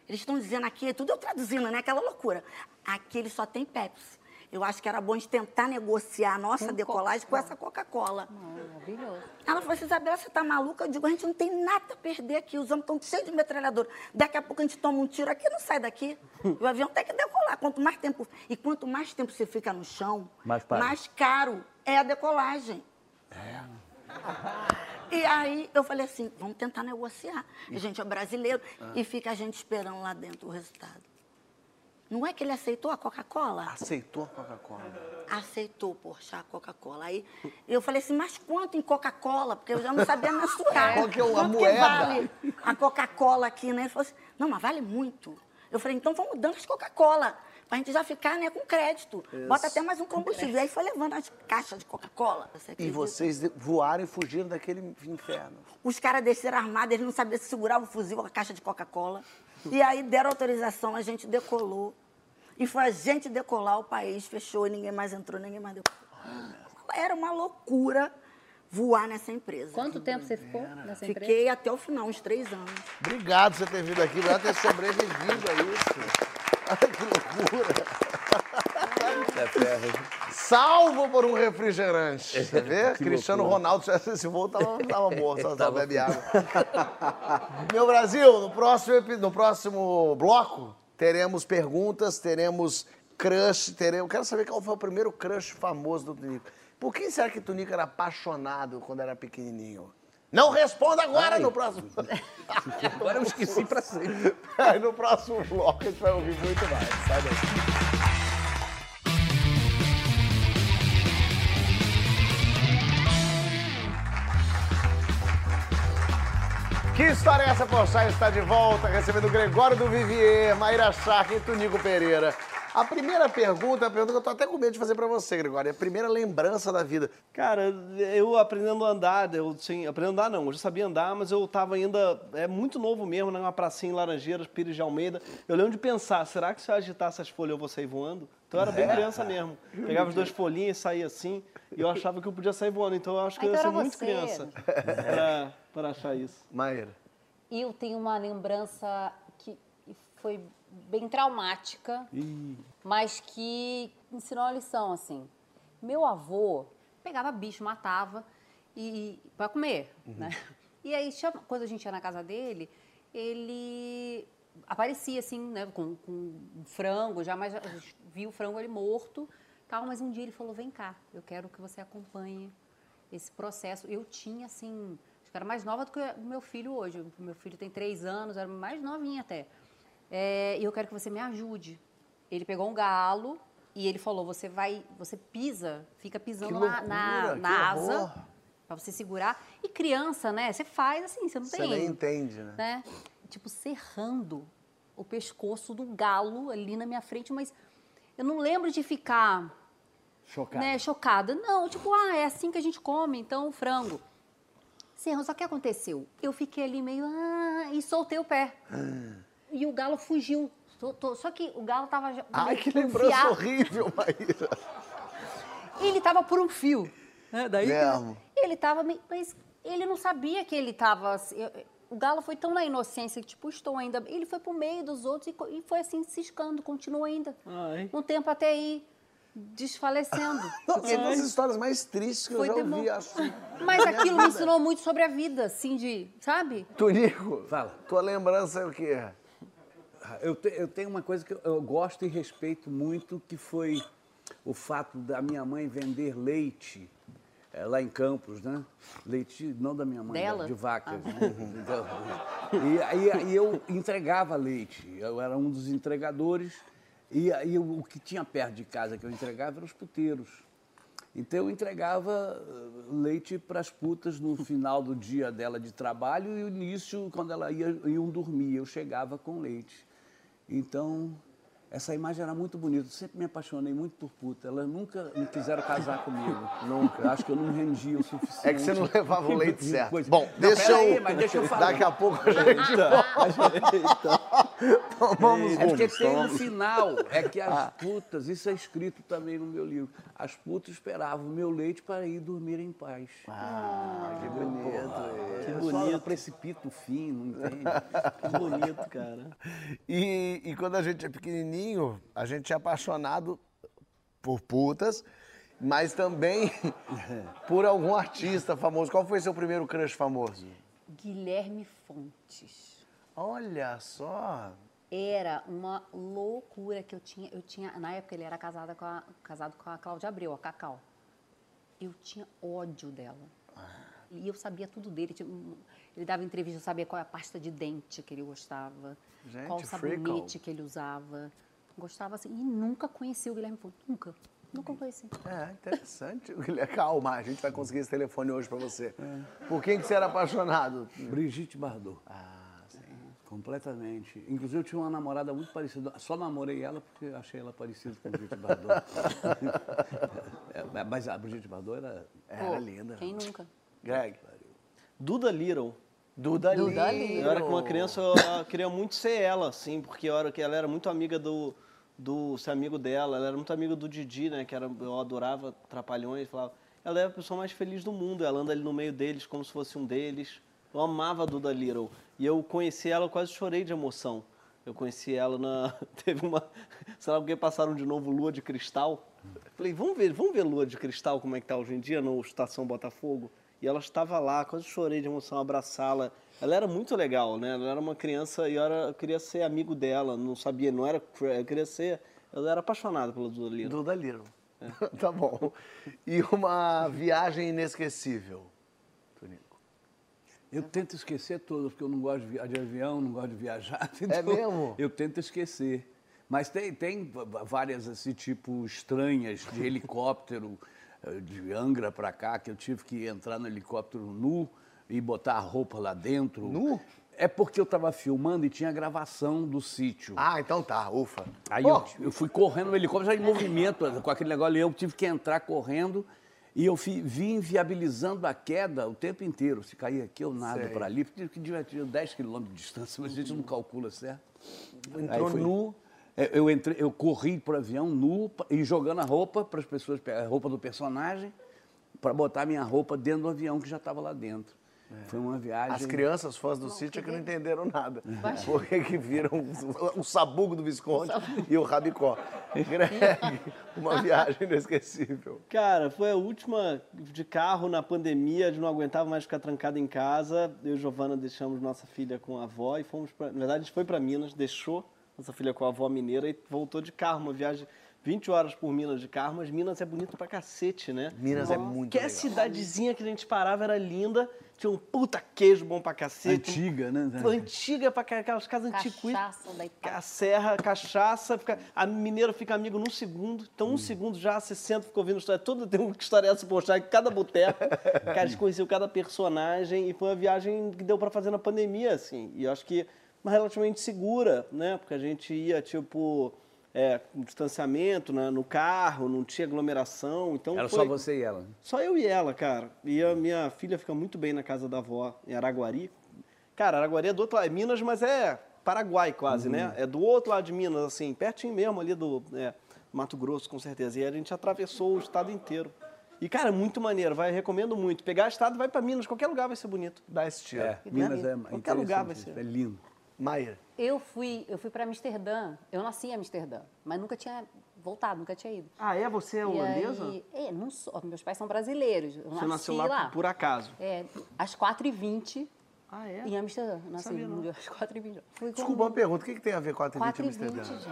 eles estão dizendo aqui, tudo eu traduzindo, né? Aquela loucura. Aqui eles só tem Pepsi. Eu acho que era bom a gente tentar negociar a nossa decolagem com essa Coca-Cola. Maravilhoso. Ela falou assim, Isabela, você tá maluca? Eu digo, a gente não tem nada a perder aqui. Os homens estão cheios de metralhadora. Daqui a pouco a gente toma um tiro aqui e não sai daqui. O avião tem que decolar. Quanto mais tempo... E quanto mais tempo você fica no chão, Mais caro. caro é a decolagem. E aí eu falei assim, vamos tentar negociar. A gente é brasileiro e fica a gente esperando lá dentro o resultado. Não é que ele aceitou a Coca-Cola? Aceitou a Coca-Cola. aceitou, poxa, a Coca-Cola. Aí eu falei assim, mas quanto em Coca-Cola? Porque eu já não sabia mensurar. Qual que é a moeda? vale a Coca-Cola aqui, né? Ele falou assim, não, mas vale muito. Eu falei, então vamos dando as Coca-Cola. Pra gente já ficar, né, com crédito. Bota até mais um combustível. E aí foi levando as caixas de Coca-Cola. E vocês voaram e fugiram daquele inferno. Os caras desceram armados, eles não sabiam se segurava o fuzil com a caixa de Coca-Cola. E aí deram autorização, a gente decolou. E foi a gente decolar, o país fechou e ninguém mais entrou, ninguém mais decolou. Era uma loucura voar nessa empresa. Quanto tempo você ficou nessa empresa? Fiquei até o final, uns três anos. Obrigado por você ter vindo aqui, obrigado por ter sobrevivido a isso. Olha que loucura. É ferro. Salvo por um refrigerante. Você vê? Cristiano Ronaldo, se tivesse esse voo, tava, tava morto, só tava bebe água. Meu Brasil, no próximo, no próximo bloco, teremos perguntas, teremos crush, teremos... Quero saber qual foi o primeiro crush famoso do Tunico. Por quem será que Tunico era apaixonado quando era pequenininho? Não responda agora no próximo... Agora eu esqueci pra sempre. Aí no próximo bloco a gente vai ouvir muito mais. Sai daí. Que história é essa, Pochá? Está de volta, recebendo o Gregório do Vivier, Maíra Charque e Tunico Pereira. A primeira pergunta, a pergunta que eu tô até com medo de fazer pra você, Gregório, é a primeira lembrança da vida. Cara, eu aprendendo a andar, eu tinha, aprendendo a andar não, eu já sabia andar, mas eu tava ainda, é muito novo mesmo, numa pracinha em Laranjeiras, Pires de Almeida. Eu lembro de pensar, será que se eu agitar essas folhas eu vou sair voando? Então eu era bem criança mesmo. Pegava as duas folhinhas e saía assim, e eu achava que eu podia sair voando. Então eu acho que Ah, eu ia então ser era muito criança pra, pra achar isso. Maíra. Eu tenho uma lembrança que foi bem traumática, mas que ensinou uma lição, assim. Meu avô pegava bicho, matava e para comer, né? E aí, tinha- quando a gente ia na casa dele, ele aparecia assim, né, com, com frango, já mas viu o frango ali morto, tal, mas um dia ele falou: "Vem cá, eu quero que você acompanhe esse processo". Eu tinha assim, que era mais nova do que o meu filho hoje. O meu filho tem três anos, era mais novinha até. É, E eu quero que você me ajude. Ele pegou um galo e ele falou: você vai, você pisa, fica pisando na, na, loucura, na que asa para você segurar. E criança, né? Você faz assim, você não Você tem. nem entende, né? né? Tipo, serrando o pescoço do galo ali na minha frente, mas eu não lembro de ficar Chocado. né, chocada. Não, tipo, ah, é assim que a gente come, então frango. Serrão, só que aconteceu? Eu fiquei ali meio, ah, e soltei o pé. E o galo fugiu. Tô- tô- Só que o galo tava já Ai, que lembrança enfiado. horrível, Maíra. Ele tava por um fio. Né? Daí que- Mesmo. ele tava meio, mas ele não sabia que ele tava assim, eu- o galo foi tão na inocência que tipo estou ainda, ele foi pro meio dos outros e, e foi assim ciscando, continuou ainda. Ai. Um tempo até ir desfalecendo. Nossa, é uma das histórias mais tristes que eu Foi já demo- ouvi. Acho. Mas aquilo me ensinou muito sobre a vida, assim de, sabe? Tunico, Fala. tua lembrança é o quê? Eu, te- eu tenho uma coisa que eu- eu gosto e respeito muito, que foi o fato da minha mãe vender leite eh, lá em Campos, né? Leite, não da minha mãe, Dela? de vacas. né? Então, e aí eu entregava leite, eu era um dos entregadores, e aí o o que tinha perto de casa que eu entregava eram os puteiros. Então eu entregava eh, leite para as putas no final do dia dela de trabalho e no início, quando ela ia, iam dormir, eu chegava com leite. Então, essa imagem era muito bonita. Eu sempre me apaixonei muito por puta. Elas nunca me quiseram casar comigo. Nunca. Eu acho que eu não rendia o suficiente. É que você não levava o leite certo. Coisa. Bom, Não, deixa eu. aí, mas deixa eu falar. Daqui a pouco a gente volta. Tomamos É porque tem no final, é que Ah. as putas, isso é escrito também no meu livro, as putas esperavam o meu leite para ir dormir em paz. Ah, que bonito. Que bonito. precipita o fim, não entende? Que bonito, cara. E, e quando a gente é pequenininho, a gente é apaixonado por putas, mas também por algum artista famoso. Qual foi seu primeiro crush famoso? Guilherme Fontes. Olha só. Era uma loucura que eu tinha. Eu tinha, na época ele era casado com a, casado com a Cláudia Abreu, a Cacau. Eu tinha ódio dela. E eu sabia tudo dele. Ele dava entrevista, eu sabia qual é a pasta de dente que ele gostava, Gente, qual o sabonete que ele usava. Gostava assim. E nunca conheci o Guilherme Fontes. Nunca. Nunca conheci. É, interessante. Guilherme, Calma, a gente vai conseguir esse telefone hoje pra você. Por quem que você era apaixonado? Brigitte Bardot. Ah. Completamente. Inclusive, eu tinha uma namorada muito parecida. Só namorei ela porque achei ela parecida com a Brigitte Bardot. É, mas a Brigitte Bardot era... Era linda. Quem nunca? Greg. Duda Little. Duda, Duda Little. Eu era uma criança, eu queria muito ser ela, assim, porque eu era, que ela era muito amiga do, do ser amigo dela, ela era muito amiga do Didi, né, que era, eu adorava Trapalhões, falava, ela é a pessoa mais feliz do mundo, ela anda ali no meio deles como se fosse um deles. Eu amava a Duda Little, e eu conheci ela, eu quase chorei de emoção. Eu conheci ela na, teve uma, sei lá, porque passaram de novo Lua de Cristal. Falei, vamos ver, vamos ver Lua de Cristal como é que tá hoje em dia no Estação Botafogo. E ela estava lá, quase chorei de emoção, abraçá-la. Ela era muito legal, né? Ela era uma criança e eu, era, eu queria ser amigo dela, não sabia, não era, eu queria ser, eu era apaixonado pela Duda Little. Duda Little. tá bom. E uma viagem inesquecível? Eu tento esquecer todas, porque eu não gosto de, avião, não gosto de viajar. É mesmo? Eu tento esquecer. Mas tem, tem várias, assim, tipo, estranhas, de helicóptero, eh, de Angra pra cá, que eu tive que entrar no helicóptero nu e botar a roupa lá dentro. Nu? É porque eu estava filmando e tinha gravação do sítio. Ah, então tá, ufa. Aí eu, eu fui correndo, o helicóptero já em movimento, com aquele negócio, eu tive que entrar correndo. E eu fi- vim viabilizando a queda o tempo inteiro. Se cair aqui, eu nado para ali, porque que devia ter 10 quilômetros de distância, mas a gente não calcula certo. Entrou Aí foi- nu. É, Eu, entrei, eu corri para o avião nu e jogando a roupa para as pessoas, a roupa do personagem, para botar minha roupa dentro do avião que já estava lá dentro. Foi uma viagem. As crianças fãs do sítio é que não entenderam nada. Por que que viram o, o sabugo do Visconde e o rabicó? Greg, uma viagem inesquecível. Cara, foi a última de carro na pandemia, a gente não aguentava mais ficar trancado em casa. Eu e Giovana deixamos nossa filha com a avó e fomos pra, Na verdade, a gente foi para Minas, deixou nossa filha com a avó mineira e voltou de carro, uma viagem 20 horas por Minas de carro, mas Minas é bonito pra cacete, né? Minas é muito Qualquer legal. cidadezinha que a gente parava era linda, tinha um puta queijo bom pra cacete. Antiga, né? Antiga pra cá, aquelas casas antiquas. Cachaça da Itália. A serra, cachaça, fica, a mineira fica amigo num segundo. Então, um segundo já você senta, fica ouvindo história toda. Tem uma história essa postar em cada boteco. Cara, eles conheciam cada personagem e foi uma viagem que deu pra fazer na pandemia, assim. E eu acho que uma relativamente segura, né? Porque a gente ia, tipo, é, com distanciamento né? no carro, não tinha aglomeração. Então Era foi- só você e ela. né? só eu e ela, cara. E a minha filha fica muito bem na casa da avó, em Araguari. Cara, Araguari é do outro lado, é Minas, mas é Paraguai quase, né? É do outro lado de Minas, assim, pertinho mesmo ali do é, Mato Grosso, com certeza. E a gente atravessou o estado inteiro. E, cara, muito maneiro, vai, recomendo muito. Pegar estado, vai pra Minas, qualquer lugar vai ser bonito. Dá esse tiro. É, Minas é Qualquer lugar vai ser. É lindo. Maia. Eu fui, eu fui para Amsterdã. Eu nasci em Amsterdã, mas nunca tinha voltado, nunca tinha ido. Ah, é? Você é holandesa? aí- é, não sou. Meus pais são brasileiros. Eu Você nasceu lá, por- por acaso? É, às 4h20 Ah, é? em Amsterdã. Nasci Sabia não. no dia às 4h20. Fui com Desculpa uma pergunta, o que, que tem a ver com a 4h20 em 4h20, Amsterdã? gente.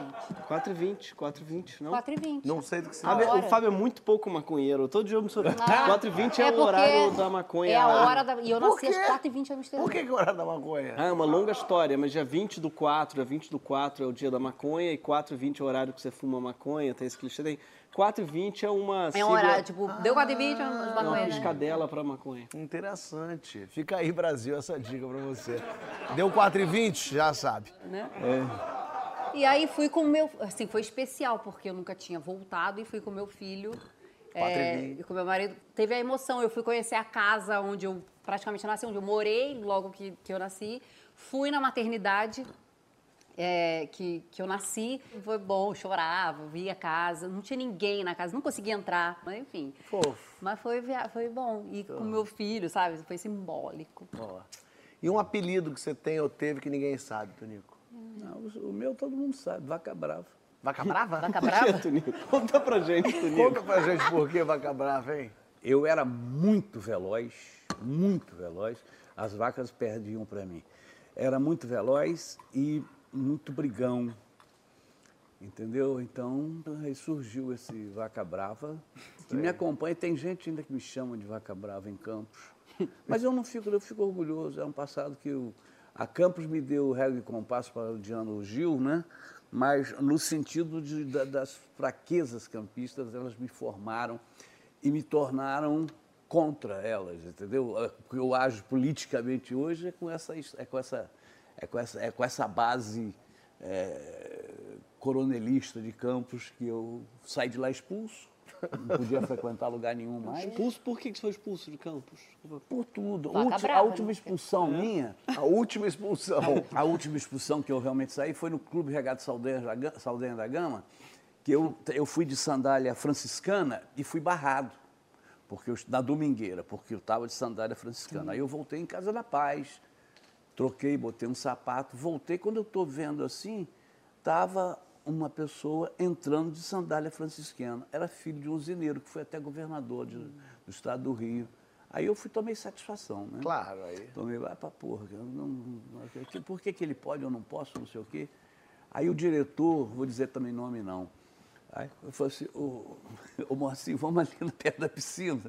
4h20, 4h20, não? 4h20. Não sei do que se Fábio- trata. o Fábio é muito pouco maconheiro. Todo dia eu me sou... 4h20 é, É o porque horário da maconha. É a hora da. E eu Por nasci às quê? 4h20 em Amsterdã. Por que que é hora da maconha? Ah, é uma longa história, mas dia 20 do 4, dia 20 do 4 é o dia da maconha e 4 e 20 é o horário que você fuma maconha, tem esse clichê. Tem 4 e 20 é uma É um sigla- horário, tipo, deu 4h20, é os uma maconheiros. piscadela pra maconha. Interessante. Fica aí, Brasil, essa dica pra você. Deu 4h20? Já sabe. né? E aí fui com o meu, assim, foi especial, porque eu nunca tinha voltado e fui com meu filho. é, e com meu marido. Teve a emoção, eu fui conhecer a casa onde eu praticamente nasci, onde eu morei logo que, que eu nasci. Fui na maternidade é, que, que eu nasci. Foi bom, chorava, via a casa. Não tinha ninguém na casa, não conseguia entrar, mas enfim. Fofo. Mas foi, foi bom. E com meu filho, sabe? Foi simbólico. Ó. E um apelido que você tem ou teve que ninguém sabe, Tonico? Não, o meu todo mundo sabe, vaca brava. Vaca Brava? Vaca brava? que, Tunico? Conta pra gente, Tunico. Conta pra gente por que Vaca Brava, hein? Eu era muito veloz, muito veloz. As vacas perdiam para mim. Era muito veloz e muito brigão. Entendeu? Então, aí surgiu esse Vaca Brava, que me acompanha. Tem gente ainda que me chama de Vaca Brava em Campos. Mas eu não fico, eu fico orgulhoso. É um passado que o, a Campos me deu o regra e compasso para o Diano Gil, né? Mas no sentido de, da- das fraquezas campistas, elas me formaram e me tornaram contra elas, entendeu? O que eu ajo politicamente hoje é com essa, é com essa, é com essa, é com essa base é, coronelista de Campos que eu saí de lá expulso. Não podia frequentar lugar nenhum mais. Expulso? Por que que você foi expulso de Campos? Por tudo. Ulti- a brava, última né? expulsão minha, A última expulsão. a última expulsão que eu realmente saí foi no Clube Regado Saldanha da Ga- Saldanha da Gama, que eu, eu fui de sandália franciscana e fui barrado, porque eu, na domingueira, porque eu estava de sandália franciscana. Aí eu voltei em Casa da Paz, troquei, botei um sapato, voltei. Quando eu estou vendo assim, estava uma pessoa entrando de sandália franciscana. Era filho de um usineiro, que foi até governador de- do estado do Rio. Aí eu fui, tomei satisfação, né? Claro, aí. Tomei, vai pra porra, não, não- por que, que ele pode, eu não posso, não sei o quê. Aí o diretor, vou dizer também nome não, aí eu falei assim, ô, ô Moacir, vamos ali no perto da piscina,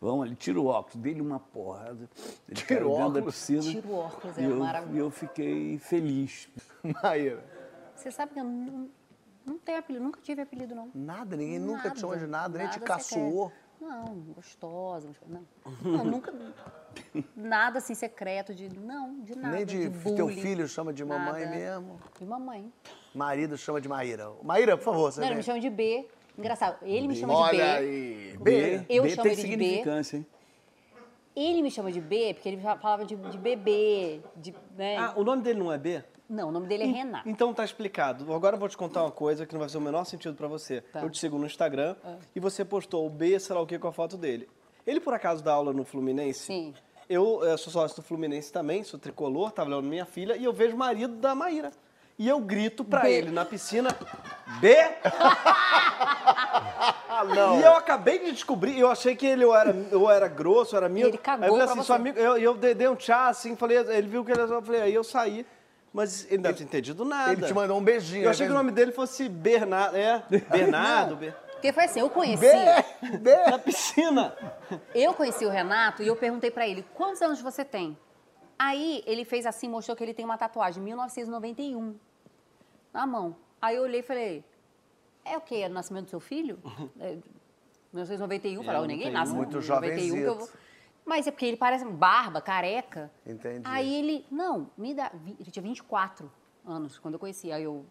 vamos ali, tira o óculos, dei-lhe uma porrada, ele Tira o dentro da óculos? piscina. Tira o óculos, e é eu, maravilhoso. E eu fiquei feliz. Maíra, Você sabe que eu não, não tenho apelido, nunca tive apelido, não. nada, ninguém nunca te chamou de nada, nem te caçoou. quer. Não, gostosa, não. Não, nunca. Nada assim secreto de. Não, de nada. Nem de, bullying, teu filho chama de mamãe nada. mesmo. De mamãe. Marido chama de Maíra. Maíra, por favor, você Não, vem. me chama de B. Engraçado, ele me chama Olha de B. aí. B. Eu B chamo tem ele de B. significância, hein? Ele me chama de B porque ele falava de, de bebê, de. Né? Ah, o nome dele não é B? Não, o nome dele é Renato. Então tá explicado. Agora eu vou te contar uma coisa que não vai fazer o menor sentido pra você. Tá. Eu te sigo no Instagram e você postou o B, sei lá o que, com a foto dele. Ele por acaso dá aula no Fluminense? Sim. Eu, eh, sou sócio do Fluminense também, sou tricolor, tava levando minha filha e eu vejo o marido da Maíra. E eu grito pra B. ele na piscina, B! E eu acabei de descobrir, eu achei que ele ou era, ou era grosso, ou era meu. Ele cagou aí eu falei assim, seu amigo, eu, eu dei, dei um tchá assim, falei, ele viu que ele eu falei, aí eu saí. Mas ele não deve ter entendido nada. Ele te mandou um beijinho. Eu achei né? que o nome dele fosse Bernardo. É, Bernardo. Ber- Porque foi assim, eu conheci. B, B. Na piscina. Eu conheci o Renato e eu perguntei pra ele, quantos anos você tem? Aí ele fez assim, mostrou que ele tem uma tatuagem, 1991, na mão. Aí eu olhei e falei, é o quê? É o nascimento do seu filho? É, 1991, falei, "Ó, ninguém nasce Muito em 91 que eu vou... jovenzito. Mas é porque ele parece barba, careca. Entendi. Aí ele, não, me dá, ele tinha 24 anos quando eu conheci. Aí eu,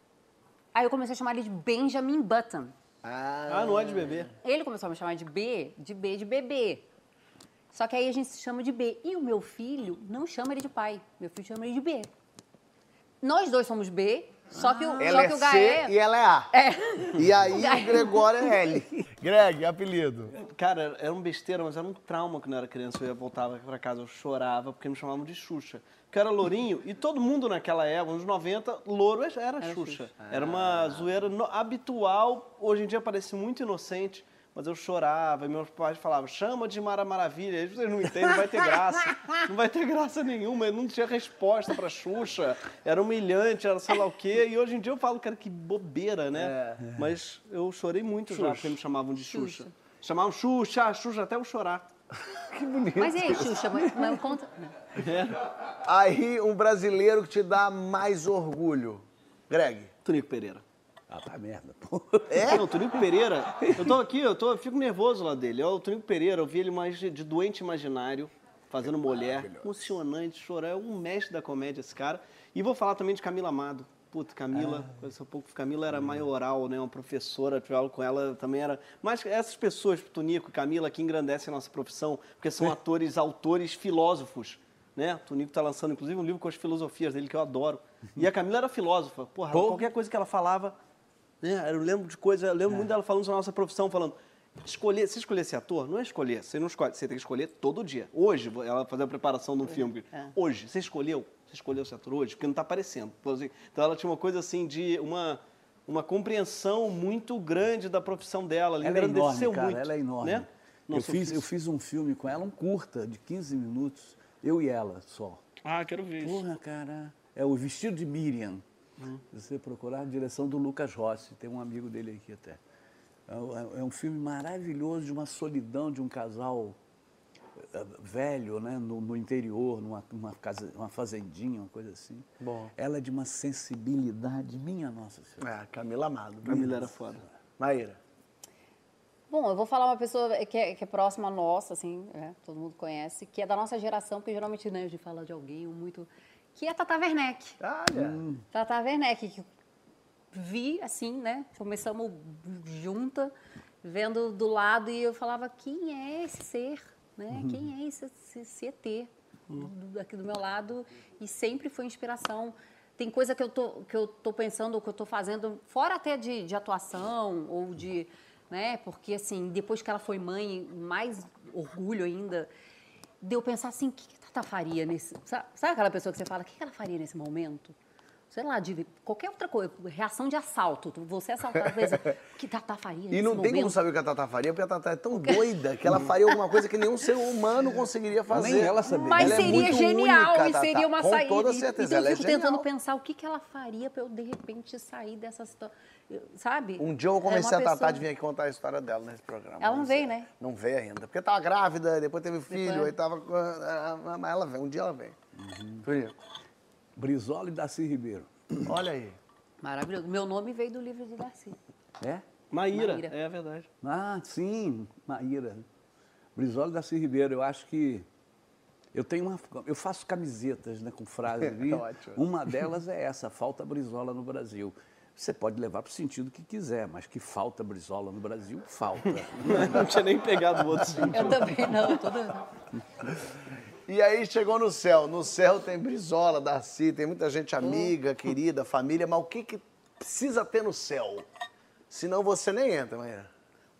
aí eu comecei a chamar ele de Benjamin Button. Ah, não é de bebê. Ele começou a me chamar de B, de B de bebê. Só que aí a gente se chama de B. E o meu filho não chama ele de pai. Meu filho chama ele de B. Nós dois somos B, só que o, Ela só é que o C Gaé... e ela é A. É. E aí o Gregório é L. Greg, apelido. Cara, era um besteira, mas era um trauma quando eu era criança. Eu ia voltava pra casa, eu chorava porque me chamavam de Xuxa. Porque eu era lourinho e todo mundo naquela época, nos 90, louro era, Xuxa. Era uma zoeira no- habitual. Hoje em dia parece muito inocente, mas eu chorava. E meus pais falavam, chama de Mara Maravilha. Eles vocês não entendem, não vai ter graça. Não vai ter graça nenhuma. Eu não tinha resposta pra Xuxa. Era humilhante, era sei lá o quê. E hoje em dia eu falo, cara, que bobeira, né? Mas eu chorei muito já porque me chamavam de Xuxa. Chamavam Xuxa, Xuxa, até eu chorar. Mas e aí, Xuxa, mas, mas conta... Aí um brasileiro que te dá mais orgulho. Greg. Tonico Pereira. Ah, tá merda, pô. É? Não, o Tonico Pereira, eu tô aqui, eu, tô, eu fico nervoso lá dele. É o Tonico Pereira, eu vi ele mais de, de doente imaginário, fazendo mulher, emocionante, chorar. É um mestre da comédia esse cara. E vou falar também de Camila Amado. Puta, Camila, conheci um pouco. Camila era maioral, né? Uma professora, tive aula com ela, também era. Mas essas pessoas, Tonico e Camila, que engrandecem a nossa profissão, porque são atores, autores, filósofos. Né? O Tonico tá lançando, inclusive, um livro com as filosofias dele, que eu adoro. E a Camila era filósofa. Porra, qualquer coisa que ela falava, né? Eu lembro de coisa, eu lembro muito dela falando sobre a nossa profissão, falando. Escolher, se escolher ser ator, não é escolher, você não escolhe, você tem que escolher todo dia. Hoje, ela fazer a preparação de um filme. Hoje, você escolheu, você escolheu ser ator hoje, porque não está aparecendo. Então, assim, Então ela tinha uma coisa assim de uma, uma compreensão muito grande da profissão dela. Ela, Ela é enorme, cara, muito. ela é enorme. Né? Eu Nosso fiz, eu fiz um filme com ela, um curta, de 15 minutos, eu e ela só. Ah, quero ver isso. Porra, cara. É o Vestido de Miriam. Se você procurar, a direção do Lucas Rossi, tem um amigo dele aqui até. É um- É um filme maravilhoso de uma solidão de um casal eh, velho, né, no, no interior, numa, numa casa, uma fazendinha, uma coisa assim. Bom. Ela é de uma sensibilidade, minha Nossa Senhora. É, Camila Amado. Camila era foda. Maíra. Bom, eu vou falar uma pessoa que é, que é próxima a nossa, assim, né, todo mundo conhece, que é da nossa geração, porque geralmente né, a gente fala de alguém muito... que é a Tata Werneck. Olha. Tata Werneck, que vi assim, né? Começamos junta, vendo do lado e eu falava, quem é esse ser? Né? Quem é esse, esse, esse ET do- do- aqui do meu lado? E sempre foi inspiração. Tem coisa que eu tô, que eu tô pensando, que eu tô fazendo, fora até de, de atuação ou de... Né? Porque, assim, depois que ela foi mãe, mais orgulho ainda de eu pensar assim, o que, faria nesse. Sabe, aquela pessoa que você fala, o que ela faria nesse momento? Sei lá, de qualquer outra coisa, reação de assalto. Você assaltar, que Tata faria E não tem como momento? saber o que a Tata faria, porque a Tata é tão doida que ela faria alguma coisa que nenhum ser humano conseguiria fazer. Nem ela sabia. Mas Ela é seria muito genial única, e seria uma Com saída. toda certeza, Então ela é eu fico tentando genial. pensar o que, que ela faria para eu, de repente, sair dessa situação. Sabe? Um dia eu É comecei a Tatá pessoa- de vir aqui contar a história dela nesse programa. Ela não veio, é, né? Não veio ainda. Porque tava grávida, depois teve filho, Depois- aí tava. com a- a- Mas ela vem, um dia ela vem. Uhum. Tonico, Brizola e Darcy Ribeiro. Olha aí. Maravilhoso. Meu nome veio do livro de Darcy. É? Maíra, Maíra. é verdade. Ah, sim, Maíra. Brizola e Darcy Ribeiro, eu acho que. Eu tenho uma. Eu faço camisetas né, com frases ali. Ótimo. Uma delas é essa, falta Brizola no Brasil. Você pode levar para o sentido que quiser, mas que falta Brizola no Brasil, falta. Não tinha nem pegado o outro sentido. Eu também não, tudo. E aí chegou no céu. No céu tem Brizola, Darcy, tem muita gente Hum. amiga, querida, família, mas o que, que precisa ter no céu? Senão você nem entra, Maíra.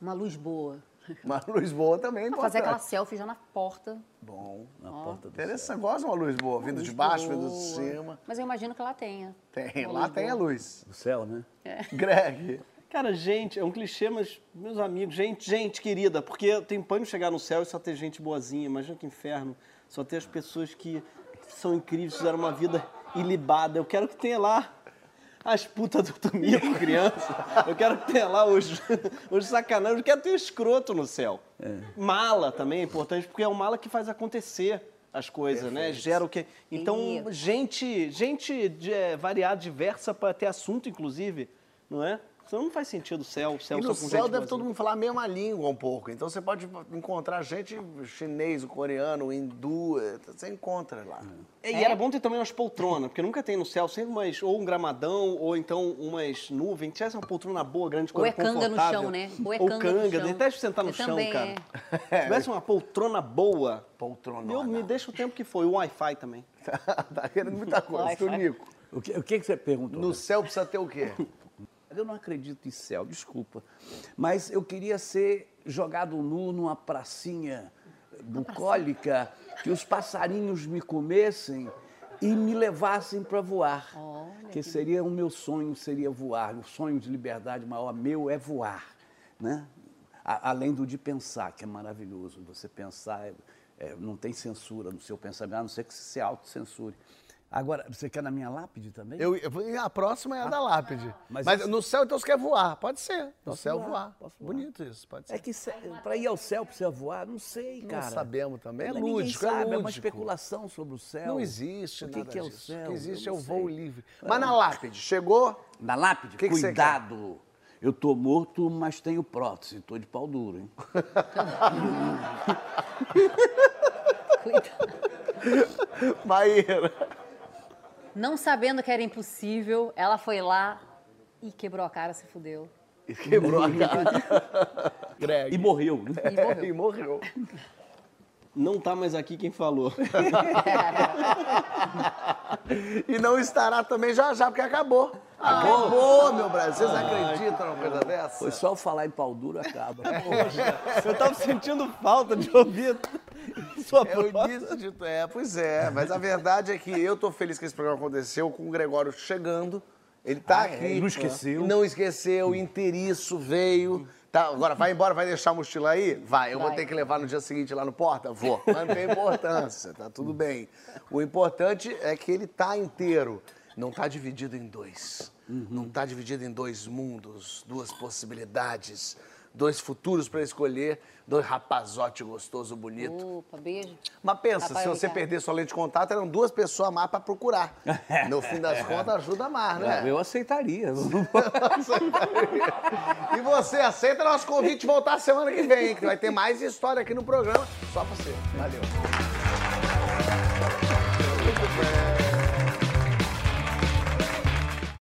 Uma luz boa. Uma luz boa também é fazer aquela selfie já na porta. Bom. Na porta do céu. Interessante, gosta de uma luz boa, vindo de baixo, vindo de cima. Mas eu imagino que ela tenha. Tem, Uma lá luz tem a boa. luz. Do céu, né? Greg. Cara, gente, é um clichê, mas meus amigos, gente, gente querida, porque eu tenho pânico de chegar no céu e só ter gente boazinha. Imagina que inferno. Só ter as pessoas que são incríveis, fizeram uma vida ilibada. Eu quero que tenha lá as putas do Tomico, criança. Eu quero que tenha lá os, os sacanagem. Eu quero ter escroto no céu. Mala também é importante, porque é o mala que faz acontecer as coisas, né? Gera o que. Então, gente, gente de, é, variada, diversa para ter assunto, inclusive, não é? Senão não faz sentido o céu, o céu E só no com céu gente deve todo mundo falar a mesma língua um pouco. Então você pode encontrar gente chinês, o coreano, o hindu, eh, você encontra lá. É, E era bom ter também umas poltronas, porque nunca tem no céu, sempre umas, ou um gramadão, ou então umas nuvens. Tivesse uma poltrona boa, grande, Ou é canga no confortável. chão, né? Ou é Ou canga no canga, chão. sentar no Eu chão, cara. é. Se tivesse uma poltrona boa, Poltrona. eu, me deixa o tempo que foi. O Wi-Fi também. tá querendo muita coisa, vai. Tonico. O que, o que que você perguntou? No céu precisa ter o quê? Eu não acredito em céu, desculpa. Mas eu queria ser jogado nu numa pracinha bucólica, que os passarinhos me comessem e me levassem para voar. que seria o meu sonho, seria voar. O sonho de liberdade maior meu é voar, né? A- além do de pensar, que é maravilhoso. Você pensar, é- é, não tem censura no seu pensamento, a não ser que se autocensure. Agora, você quer na minha lápide também? Eu, eu- a próxima é a da lápide. Mas, mas esse- no céu, então, você quer voar? Pode ser. No Posso céu, voar, voar. posso voar. Bonito isso, pode ser. É que para ir ao céu precisa voar? Não sei, Não cara. sabemos também. É Ninguém lúdico, sabe, é é uma lúdico. especulação sobre o céu. Não existe o que nada que é o disso. céu? O que existe é Eu o não voo sei. livre. Mas na lápide, chegou? Na lápide, Que que você cuidado. Eu tô morto, mas tenho prótese. Tô de pau duro, hein? Maíra. Não sabendo que era impossível, ela foi lá e quebrou a cara, se fudeu. Quebrou a cara. Greg. E morreu. né? E morreu. E morreu. Não tá mais aqui quem falou. E não estará também já já, porque acabou. Acabou, meu Brasil. Vocês acreditam numa coisa dessa? Foi só falar em pau duro, acaba. Eu tava sentindo falta de ouvir sua disse de... É, pois é. Mas a verdade é que eu tô feliz que esse programa aconteceu com o Gregório chegando. Ele tá Ah, é? aqui. Não esqueceu? Não esqueceu, inteiriço, veio. Tá, agora vai embora, vai deixar a mochila aí? Vai. Eu vou Vai. ter que levar no dia seguinte lá no porta? Vou. Mas não tem importância, tá tudo bem. O importante é que ele tá inteiro. Não tá dividido em dois. Não tá dividido em dois mundos, duas possibilidades, dois futuros para escolher, dois rapazote gostoso, bonito. Opa, beijo. Mas pensa, Rafael se você perder sua lente de contato, eram duas pessoas a mais pra procurar. No fim das contas, ajuda mais, né? Eu aceitaria. E você aceita nosso convite de voltar semana que vem, hein, que vai ter mais história aqui no programa. Só pra você. Valeu.